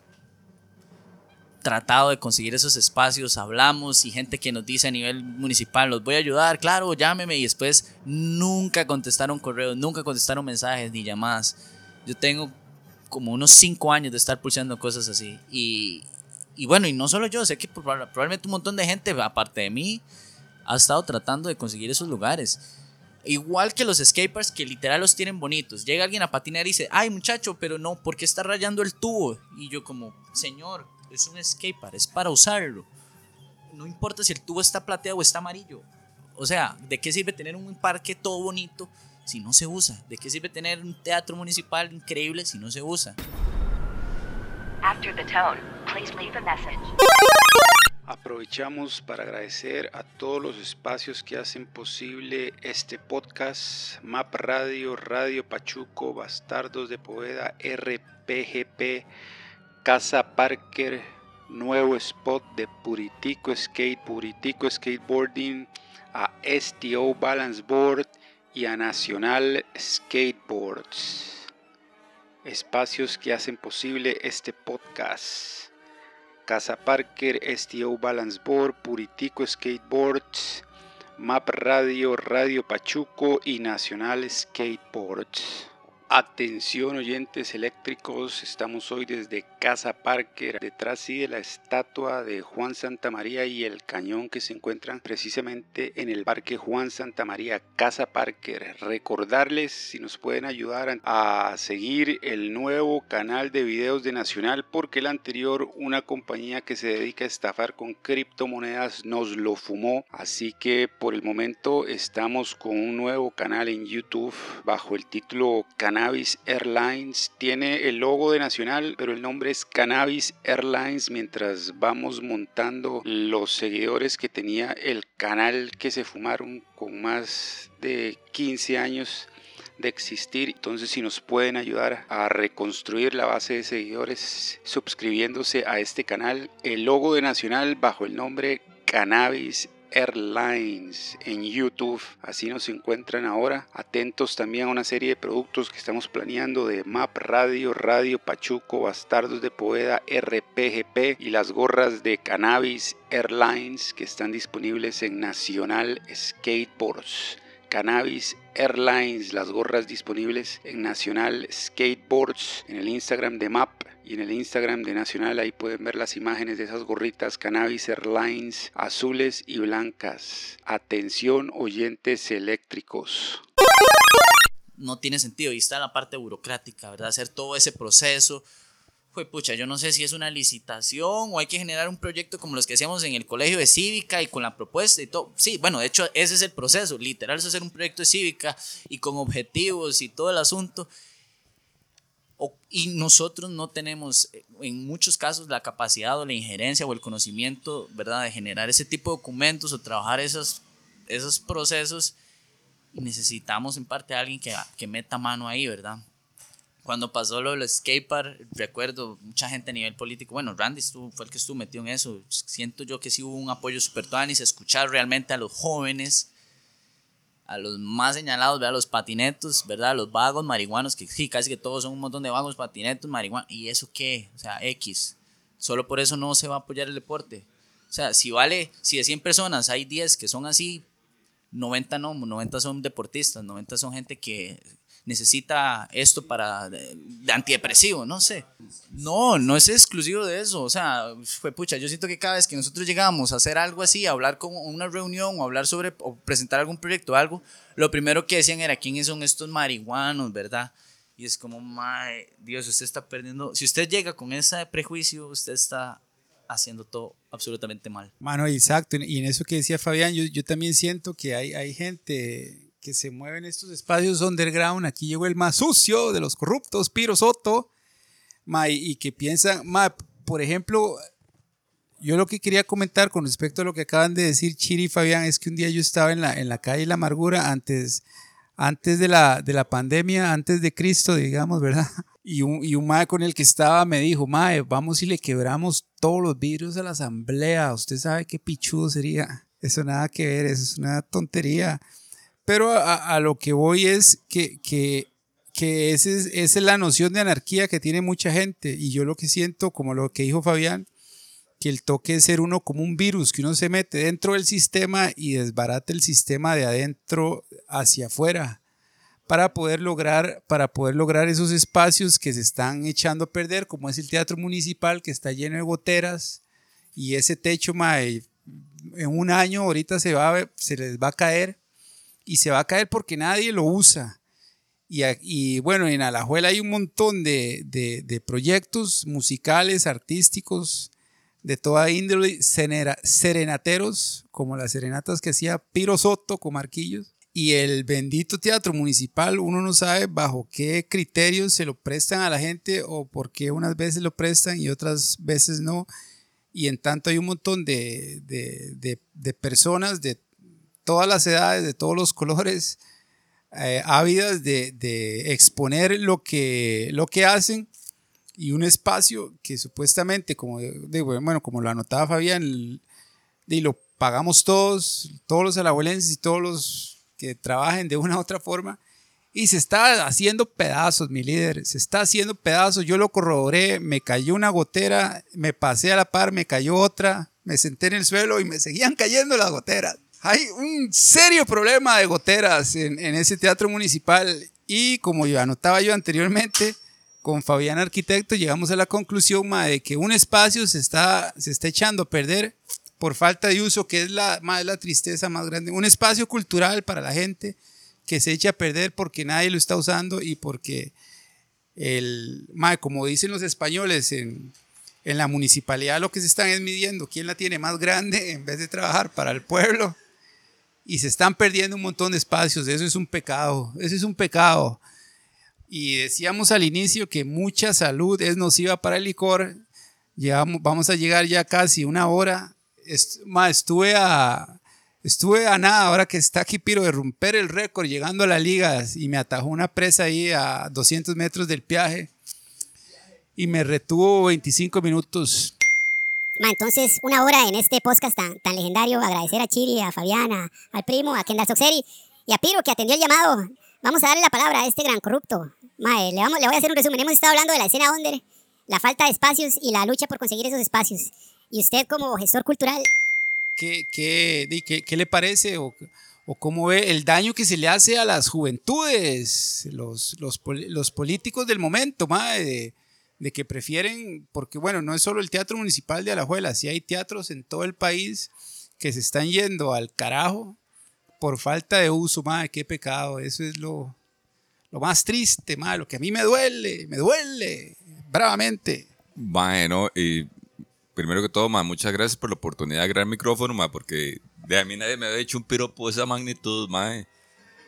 tratado de conseguir esos espacios? Hablamos y gente que nos dice a nivel municipal, los voy a ayudar, claro, llámeme y después nunca contestaron correos, nunca contestaron mensajes ni llamadas. Yo tengo como unos cinco años de estar pulsando cosas así y, y bueno, y no solo yo, sé que proba- probablemente un montón de gente, aparte de mí, ha estado tratando de conseguir esos lugares. Igual que los skateparks que literal los tienen bonitos. Llega alguien a patinar y dice, ay muchacho, pero no, ¿por qué está rayando el tubo? Y yo como, señor, es un skatepark, es para usarlo. No importa si el tubo está plateado o está amarillo. O sea, ¿de qué sirve tener un parque todo bonito si no se usa? ¿De qué sirve tener un teatro municipal increíble si no se usa? After the tone, please leave a message. Aprovechamos para agradecer a todos los espacios que hacen posible este podcast, Map Radio, Radio Pachuco, Bastardos de Poveda, RPGP, Casa Parker, Nuevo Spot de Puritico Skate, Puritico Skateboarding, a STO Balance Board y a Nacional Skateboards. Espacios que hacen posible este podcast. Casa Parker, STO Balance Board, Puritico Skateboards, Map Radio, Radio Pachuco y Nacional Skateboards. Atención oyentes eléctricos, estamos hoy desde Casa Parker, detrás sí de la estatua de Juan Santa María y el cañón que se encuentran precisamente en el Parque Juan Santa María, Casa Parker. Recordarles si nos pueden ayudar a seguir el nuevo canal de videos de Nacional porque el anterior, una compañía que se dedica a estafar con criptomonedas, nos lo fumó. Así que por el momento estamos con un nuevo canal en YouTube bajo el título Cannabis Airlines. Tiene el logo de Nacional, pero el nombre es Cannabis Airlines mientras vamos montando los seguidores que tenía el canal que se fumaron con más de 15 años de existir. Entonces, si nos pueden ayudar a reconstruir la base de seguidores suscribiéndose a este canal, el logo de Nacional bajo el nombre Cannabis Airlines en YouTube. Así nos encuentran ahora. Atentos también a una serie de productos que estamos planeando de MAP Radio, Radio Pachuco, Bastardos de Poeda, RPGP y las gorras de Cannabis Airlines que están disponibles en Nacional Skateboards. Cannabis Airlines, las gorras disponibles en Nacional Skateboards, en el Instagram de MAP y en el Instagram de Nacional. Ahí pueden ver las imágenes de esas gorritas Cannabis Airlines azules y blancas. Atención oyentes eléctricos. no tiene sentido. Y está la parte burocrática, ¿verdad? Hacer todo ese proceso. Pucha, yo no sé si es una licitación o hay que generar un proyecto como los que hacíamos en el colegio de cívica y con la propuesta y todo. Sí, bueno, de hecho ese es el proceso, literal es hacer un proyecto de cívica y con objetivos y todo el asunto. Y nosotros no tenemos eh, en muchos casos la capacidad o la injerencia o el conocimiento, ¿verdad? De generar ese tipo de documentos o trabajar esos, esos procesos y necesitamos en parte a alguien que, que meta mano ahí, ¿verdad? Cuando pasó lo del skatepark, recuerdo mucha gente a nivel político, bueno, Randy estuvo, fue el que estuvo metido en eso, siento yo que sí hubo un apoyo super tuanis, escuchar realmente a los jóvenes, a los más señalados, ¿verdad? los patinetos, ¿verdad? Los vagos marihuanos, que sí, casi que todos son un montón de vagos, patinetos, marihuanos, ¿y eso qué? O sea, X. Solo por eso no se va a apoyar el deporte. O sea, si vale, si de 100 personas hay 10 que son así, 90 no, 90 son deportistas, 90 son gente que necesita esto para de, de antidepresivo, no sé. No, no es exclusivo de eso, o sea, fue pucha, yo siento que cada vez que nosotros llegamos a hacer algo así, a hablar con una reunión o hablar sobre o presentar algún proyecto o algo, lo primero que decían era quiénes son estos marihuanos, ¿verdad? Y es como, mae, Dios, usted está perdiendo, si usted llega con ese prejuicio, usted está haciendo todo absolutamente mal. Mano, exacto. Y en eso que decía Fabián, yo, yo también siento que hay, hay gente que se mueve en estos espacios underground. Aquí llegó el más sucio de los corruptos, Piro Soto, ma, y, que piensan, ma, por ejemplo, yo lo que quería comentar con respecto a lo que acaban de decir Chiri y Fabián es que un día yo estaba en la, en la calle La Amargura antes, antes de, la, de la pandemia, antes de Cristo, digamos, ¿verdad? Y un, y un mae con el que estaba me dijo, mae, vamos y le quebramos todos los vidrios a la asamblea. Usted sabe qué pichudo sería. Eso nada que ver, eso es una tontería. Pero a, a lo que voy es que, que, que ese es- esa es la noción de anarquía que tiene mucha gente. Y yo lo que siento, como lo que dijo Fabián, que el toque es ser uno como un virus, que uno se mete dentro del sistema y desbarata el sistema de adentro hacia afuera para poder lograr para poder lograr esos espacios que se están echando a perder como es el teatro municipal que está lleno de goteras y ese techo mae, en un año ahorita se va se les va a caer y se va a caer porque nadie lo usa y, bueno en Alajuela hay un montón de, de- proyectos musicales artísticos de toda índole serenateros como las serenatas que hacía Piro Soto con Marquillos y el bendito teatro municipal, uno no sabe bajo qué criterios se lo prestan a la gente o por qué unas veces lo prestan y otras veces no. Y en tanto hay un montón de- de- de personas de todas las edades, de todos los colores, eh, ávidas de, de exponer lo que, lo que hacen y un espacio que supuestamente, como, bueno, como lo anotaba Fabián, el- y lo pagamos todos, todos los alajuelenses y todos los que trabajen de una u otra forma. Y se está haciendo pedazos, mi líder. Se está haciendo pedazos. Yo lo corroboré. Me cayó una gotera. Me pasé a la par. Me cayó otra. Me senté en el suelo y me seguían cayendo las goteras. Hay un serio problema de goteras en, en ese teatro municipal. Y como yo anotaba yo anteriormente, con Fabián Arquitecto llegamos a la conclusión ma, de que un espacio se está, se está echando a perder por falta de uso, que es la, ma, la tristeza más grande. Un espacio cultural para la gente que se echa a perder porque nadie lo está usando y porque, el, ma, como dicen los españoles, en, en la municipalidad lo que se están es midiendo quién la tiene más grande en vez de trabajar para el pueblo. Y se están perdiendo un montón de espacios. Eso es un pecado. Eso es un pecado. Y decíamos al inicio que mucha salud es nociva para el licor. Llegamos, vamos a llegar ya casi una hora. Est- ma, estuve, a, Estuve a nada, ahora que está aquí Piro, de romper el récord llegando a la liga y me atajó una presa ahí a 200 metros del viaje y me retuvo 25 minutos. Ma, entonces, una hora en este podcast tan, tan legendario. Agradecer a Chiri, a Fabiana, al primo, a Kendall Soxeri y a Piro que atendió el llamado. Vamos a darle la palabra a este gran corrupto. Ma, eh, le, vamos, le voy a hacer un resumen. Hemos estado hablando de la escena under, la falta de espacios y la lucha por conseguir esos espacios. Y usted, como gestor cultural, ¿Qué, qué, qué- qué le parece o, o cómo ve el daño que se le hace a las juventudes, los, los, los políticos del momento, mae, de, de que prefieren, porque bueno, no es solo el Teatro Municipal de Alajuela, sí hay teatros en todo el país que se están yendo al carajo por falta de uso, mae, qué pecado, eso es lo, lo más triste, mae, lo que a mí me duele, me duele, bravamente. Bueno, y primero que todo, ma, muchas gracias por la oportunidad de grabar el micrófono, ma, porque de a mí nadie me había hecho un piropo de esa magnitud, ma.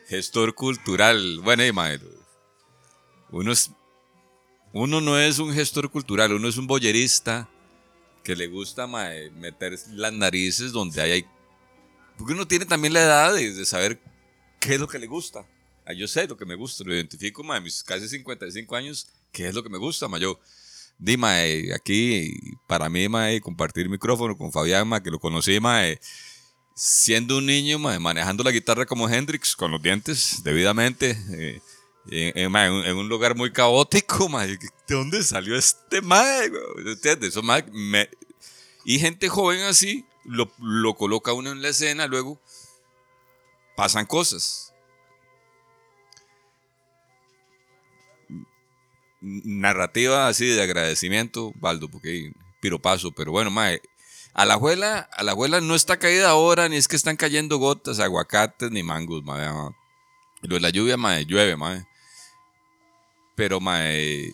Gestor cultural. Bueno, y, ma, uno, es, uno no es un gestor cultural, uno es un boyerista que le gusta ma, meter las narices donde hay, hay- Porque uno tiene también la edad de, saber qué es lo que le gusta. Ah, yo sé lo que me gusta, lo identifico, ma, a mis casi 55 años, qué es lo que me gusta, ma. Yo, Di, mae, aquí para mí, mae, compartir micrófono con Fabián, mae, que lo conocí, mae, siendo un niño, mae, manejando la guitarra como Hendrix, con los dientes debidamente, eh, en, un- lugar muy caótico, [LAUGHS] mae. ¿De dónde salió este mae? Eso, me- y gente joven así, lo, lo coloca uno en la escena, luego pasan cosas. narrativa así de agradecimiento, Baldo, porque piropaso, pero bueno, mae, a la abuela, a la abuela no está caída ahora, ni es que están cayendo gotas, aguacates, ni mangos, mae. Lo de la lluvia, mae, llueve, mae. Pero, mae,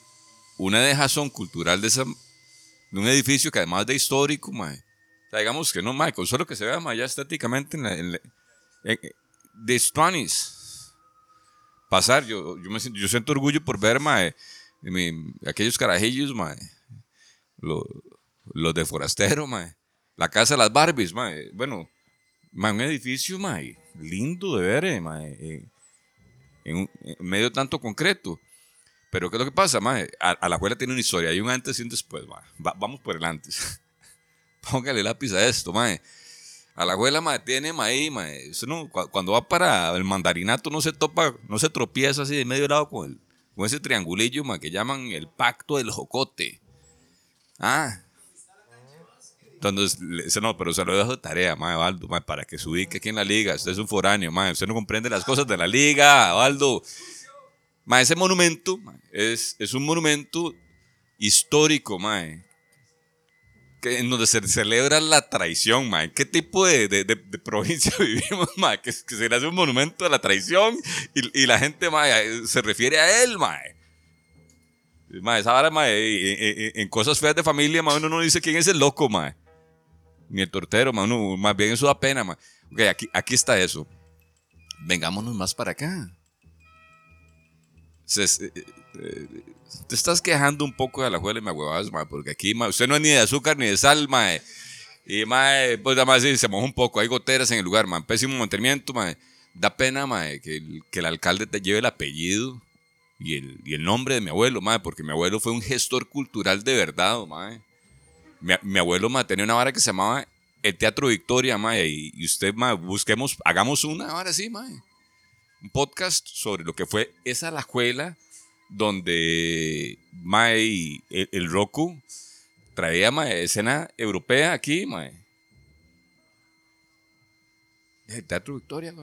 una dejazón cultural de, esa, de un edificio que además de histórico, mae. O sea, digamos que no, mae, con solo que se vea, mae, ya estéticamente en la, en la- en- de Spanish. Pasar, yo, yo, me yo siento orgullo por ver, mae, mi- aquellos carajillos, mae. Lo- Los de Forastero, mae. La casa de las Barbies, mae. Bueno, mae, un edificio, mae. Lindo de ver, eh, mae. eh, en, en medio tanto concreto. Pero ¿qué es lo que pasa, mae? A, la abuela tiene una historia. Hay un antes y un después, mae. Va- vamos por el antes. [LAUGHS] Póngale lápiz a esto, mae. A la abuela, mae, tiene, mae, mae. Cuando va para el mandarinato no se topa, no se tropieza así de medio lado con, ese triangulillo, mae, que llaman el pacto del jocote. Ah. Entonces, no, pero se lo dejo de tarea, mae, Baldo, mae, para que se ubique aquí en la liga. Usted es un foráneo, mae. Usted no comprende las cosas de la liga, Baldo. Mae, ese monumento es, es un monumento histórico, mae que, en donde se celebra la traición, mae. ¿Qué tipo de, de- de- [LAUGHS] provincia vivimos, mae? Que, se le hace un monumento a la traición y, y la gente, mae, se refiere a él, mae. Mae, esa vara, mae, en, cosas feas de familia, mae, uno no dice quién es el loco, mae. Ni el tortero, mae, uno, más bien eso da pena, mae. Ok, aquí, aquí está eso. Vengámonos más para acá. Se- eh, eh, te estás quejando un poco de la juela y me huevas, porque aquí, mae, usted no es ni de azúcar ni de sal, mae. Y, mae, pues nada más sí, se moja un poco, hay goteras en el lugar, mae, pésimo mantenimiento, mae. Da pena, mae, que que el alcalde te lleve el apellido y el, y el nombre de mi abuelo, mae, porque mi abuelo fue un gestor cultural de verdad, mae. Mi, mi abuelo, mae, tenía una vara que se llamaba el Teatro Victoria, mae, y, y usted, mae, busquemos, hagamos una ahora sí, mae. Un podcast sobre lo que fue esa la escuela donde el, el Roku traía mae, escena europea aquí, Teatro Victoria.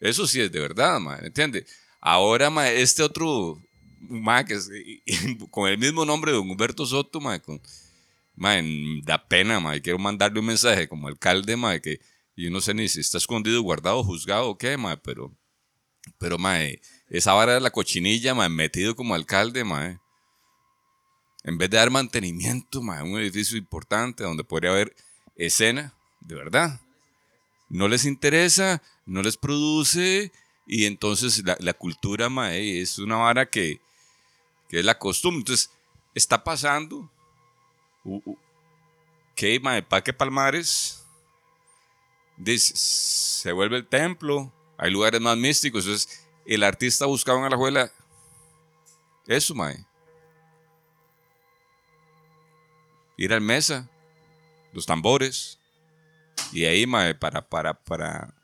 Eso sí es de verdad, mae, ¿entiende? Ahora, mae, este otro, mae, que es, [LAUGHS] con el mismo nombre de Humberto Soto, mae, con, mae, da pena, mae, quiero mandarle un mensaje como alcalde, mae, que yo no sé ni si está escondido, guardado, juzgado o qué, mae, pero, pero, mae, esa vara de la cochinilla, mae, metido como alcalde, mae. En vez de dar mantenimiento, mae, un edificio importante donde podría haber escena, de verdad. No les interesa, no les produce, y entonces la, la cultura, mae, es una vara que, que es la costumbre. Entonces, está pasando u- u- que, mae, Paque Palmares se vuelve el templo, hay lugares más místicos, entonces el artista buscaba en Alajuela eso, mae. Ir al mesa, los tambores, y ahí, mae, para, para, para,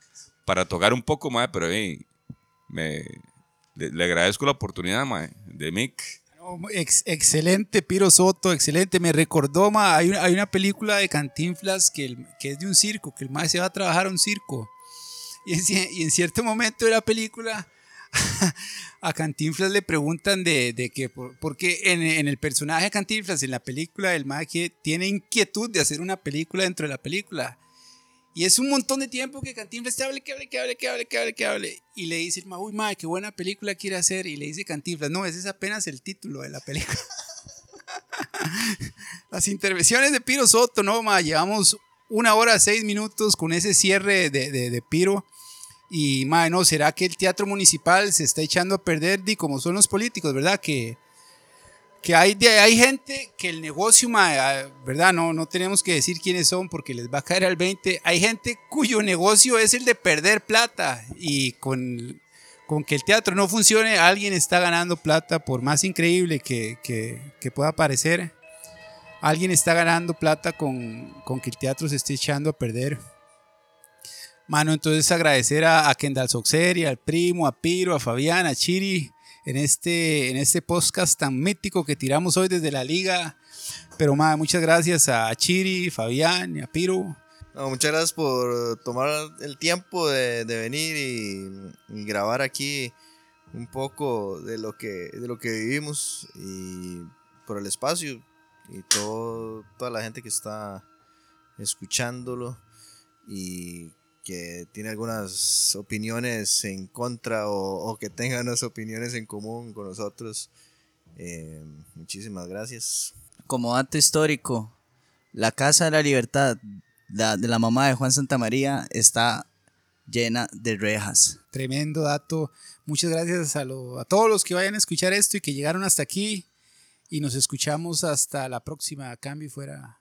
para tocar un poco, mae, pero ahí, me, le, le agradezco la oportunidad, mae, de Mick. Ex- excelente, Piro Soto, excelente. Me recordó, ma, hay, hay una película de Cantinflas que, el- que es de un circo, que el más se va a trabajar a un circo. Y en, cierto momento de la película, [LAUGHS] a Cantinflas le preguntan de, de que, por- porque en, en el personaje de Cantinflas, en la película, el que tiene inquietud de hacer una película dentro de la película. Y es un montón de tiempo que Cantinflas te hable, que hable, que hable, que hable, que hable, que hable. Y le dice el ma, uy, ma, qué buena película quiere hacer. Y le dice Cantinflas, no, ese es apenas el título de la película. [LAUGHS] Las intervenciones de Piro Soto, no, ma, llevamos una hora, seis minutos con ese cierre de, de, de Piro. Y, ma, no, ¿será que el teatro municipal se está echando a perder? Di, como son los políticos, ¿verdad? Que, que hay, de- hay gente que el negocio, ah, ¿verdad? No, no tenemos que decir quiénes son porque les va a caer al 20. Hay gente cuyo negocio es el de perder plata y con, con que el teatro no funcione, alguien está ganando plata, por más increíble que, que- pueda parecer. Alguien está ganando plata con, con que el teatro se esté echando a perder. Mano, entonces agradecer a, a Kendall Soxeri, al primo, a Piro, a Fabián, a Chiri, en este, en este podcast tan mítico que tiramos hoy desde la liga. Pero ma, muchas gracias a Chiri, Fabián y a Piro. Muchas gracias por tomar el tiempo de, de venir y, y grabar aquí un poco de lo que de lo que vivimos y por el espacio y todo, toda la gente que está escuchándolo y que tiene algunas opiniones en contra o, o que tenga unas opiniones en común con nosotros. Eh, muchísimas gracias. Como dato histórico, la Casa de la Libertad la, de la mamá de Juan Santamaría está llena de rejas. Tremendo dato. Muchas gracias a, lo- a todos los que vayan a escuchar esto y que llegaron hasta aquí. Y nos escuchamos hasta la próxima. Cambio y fuera.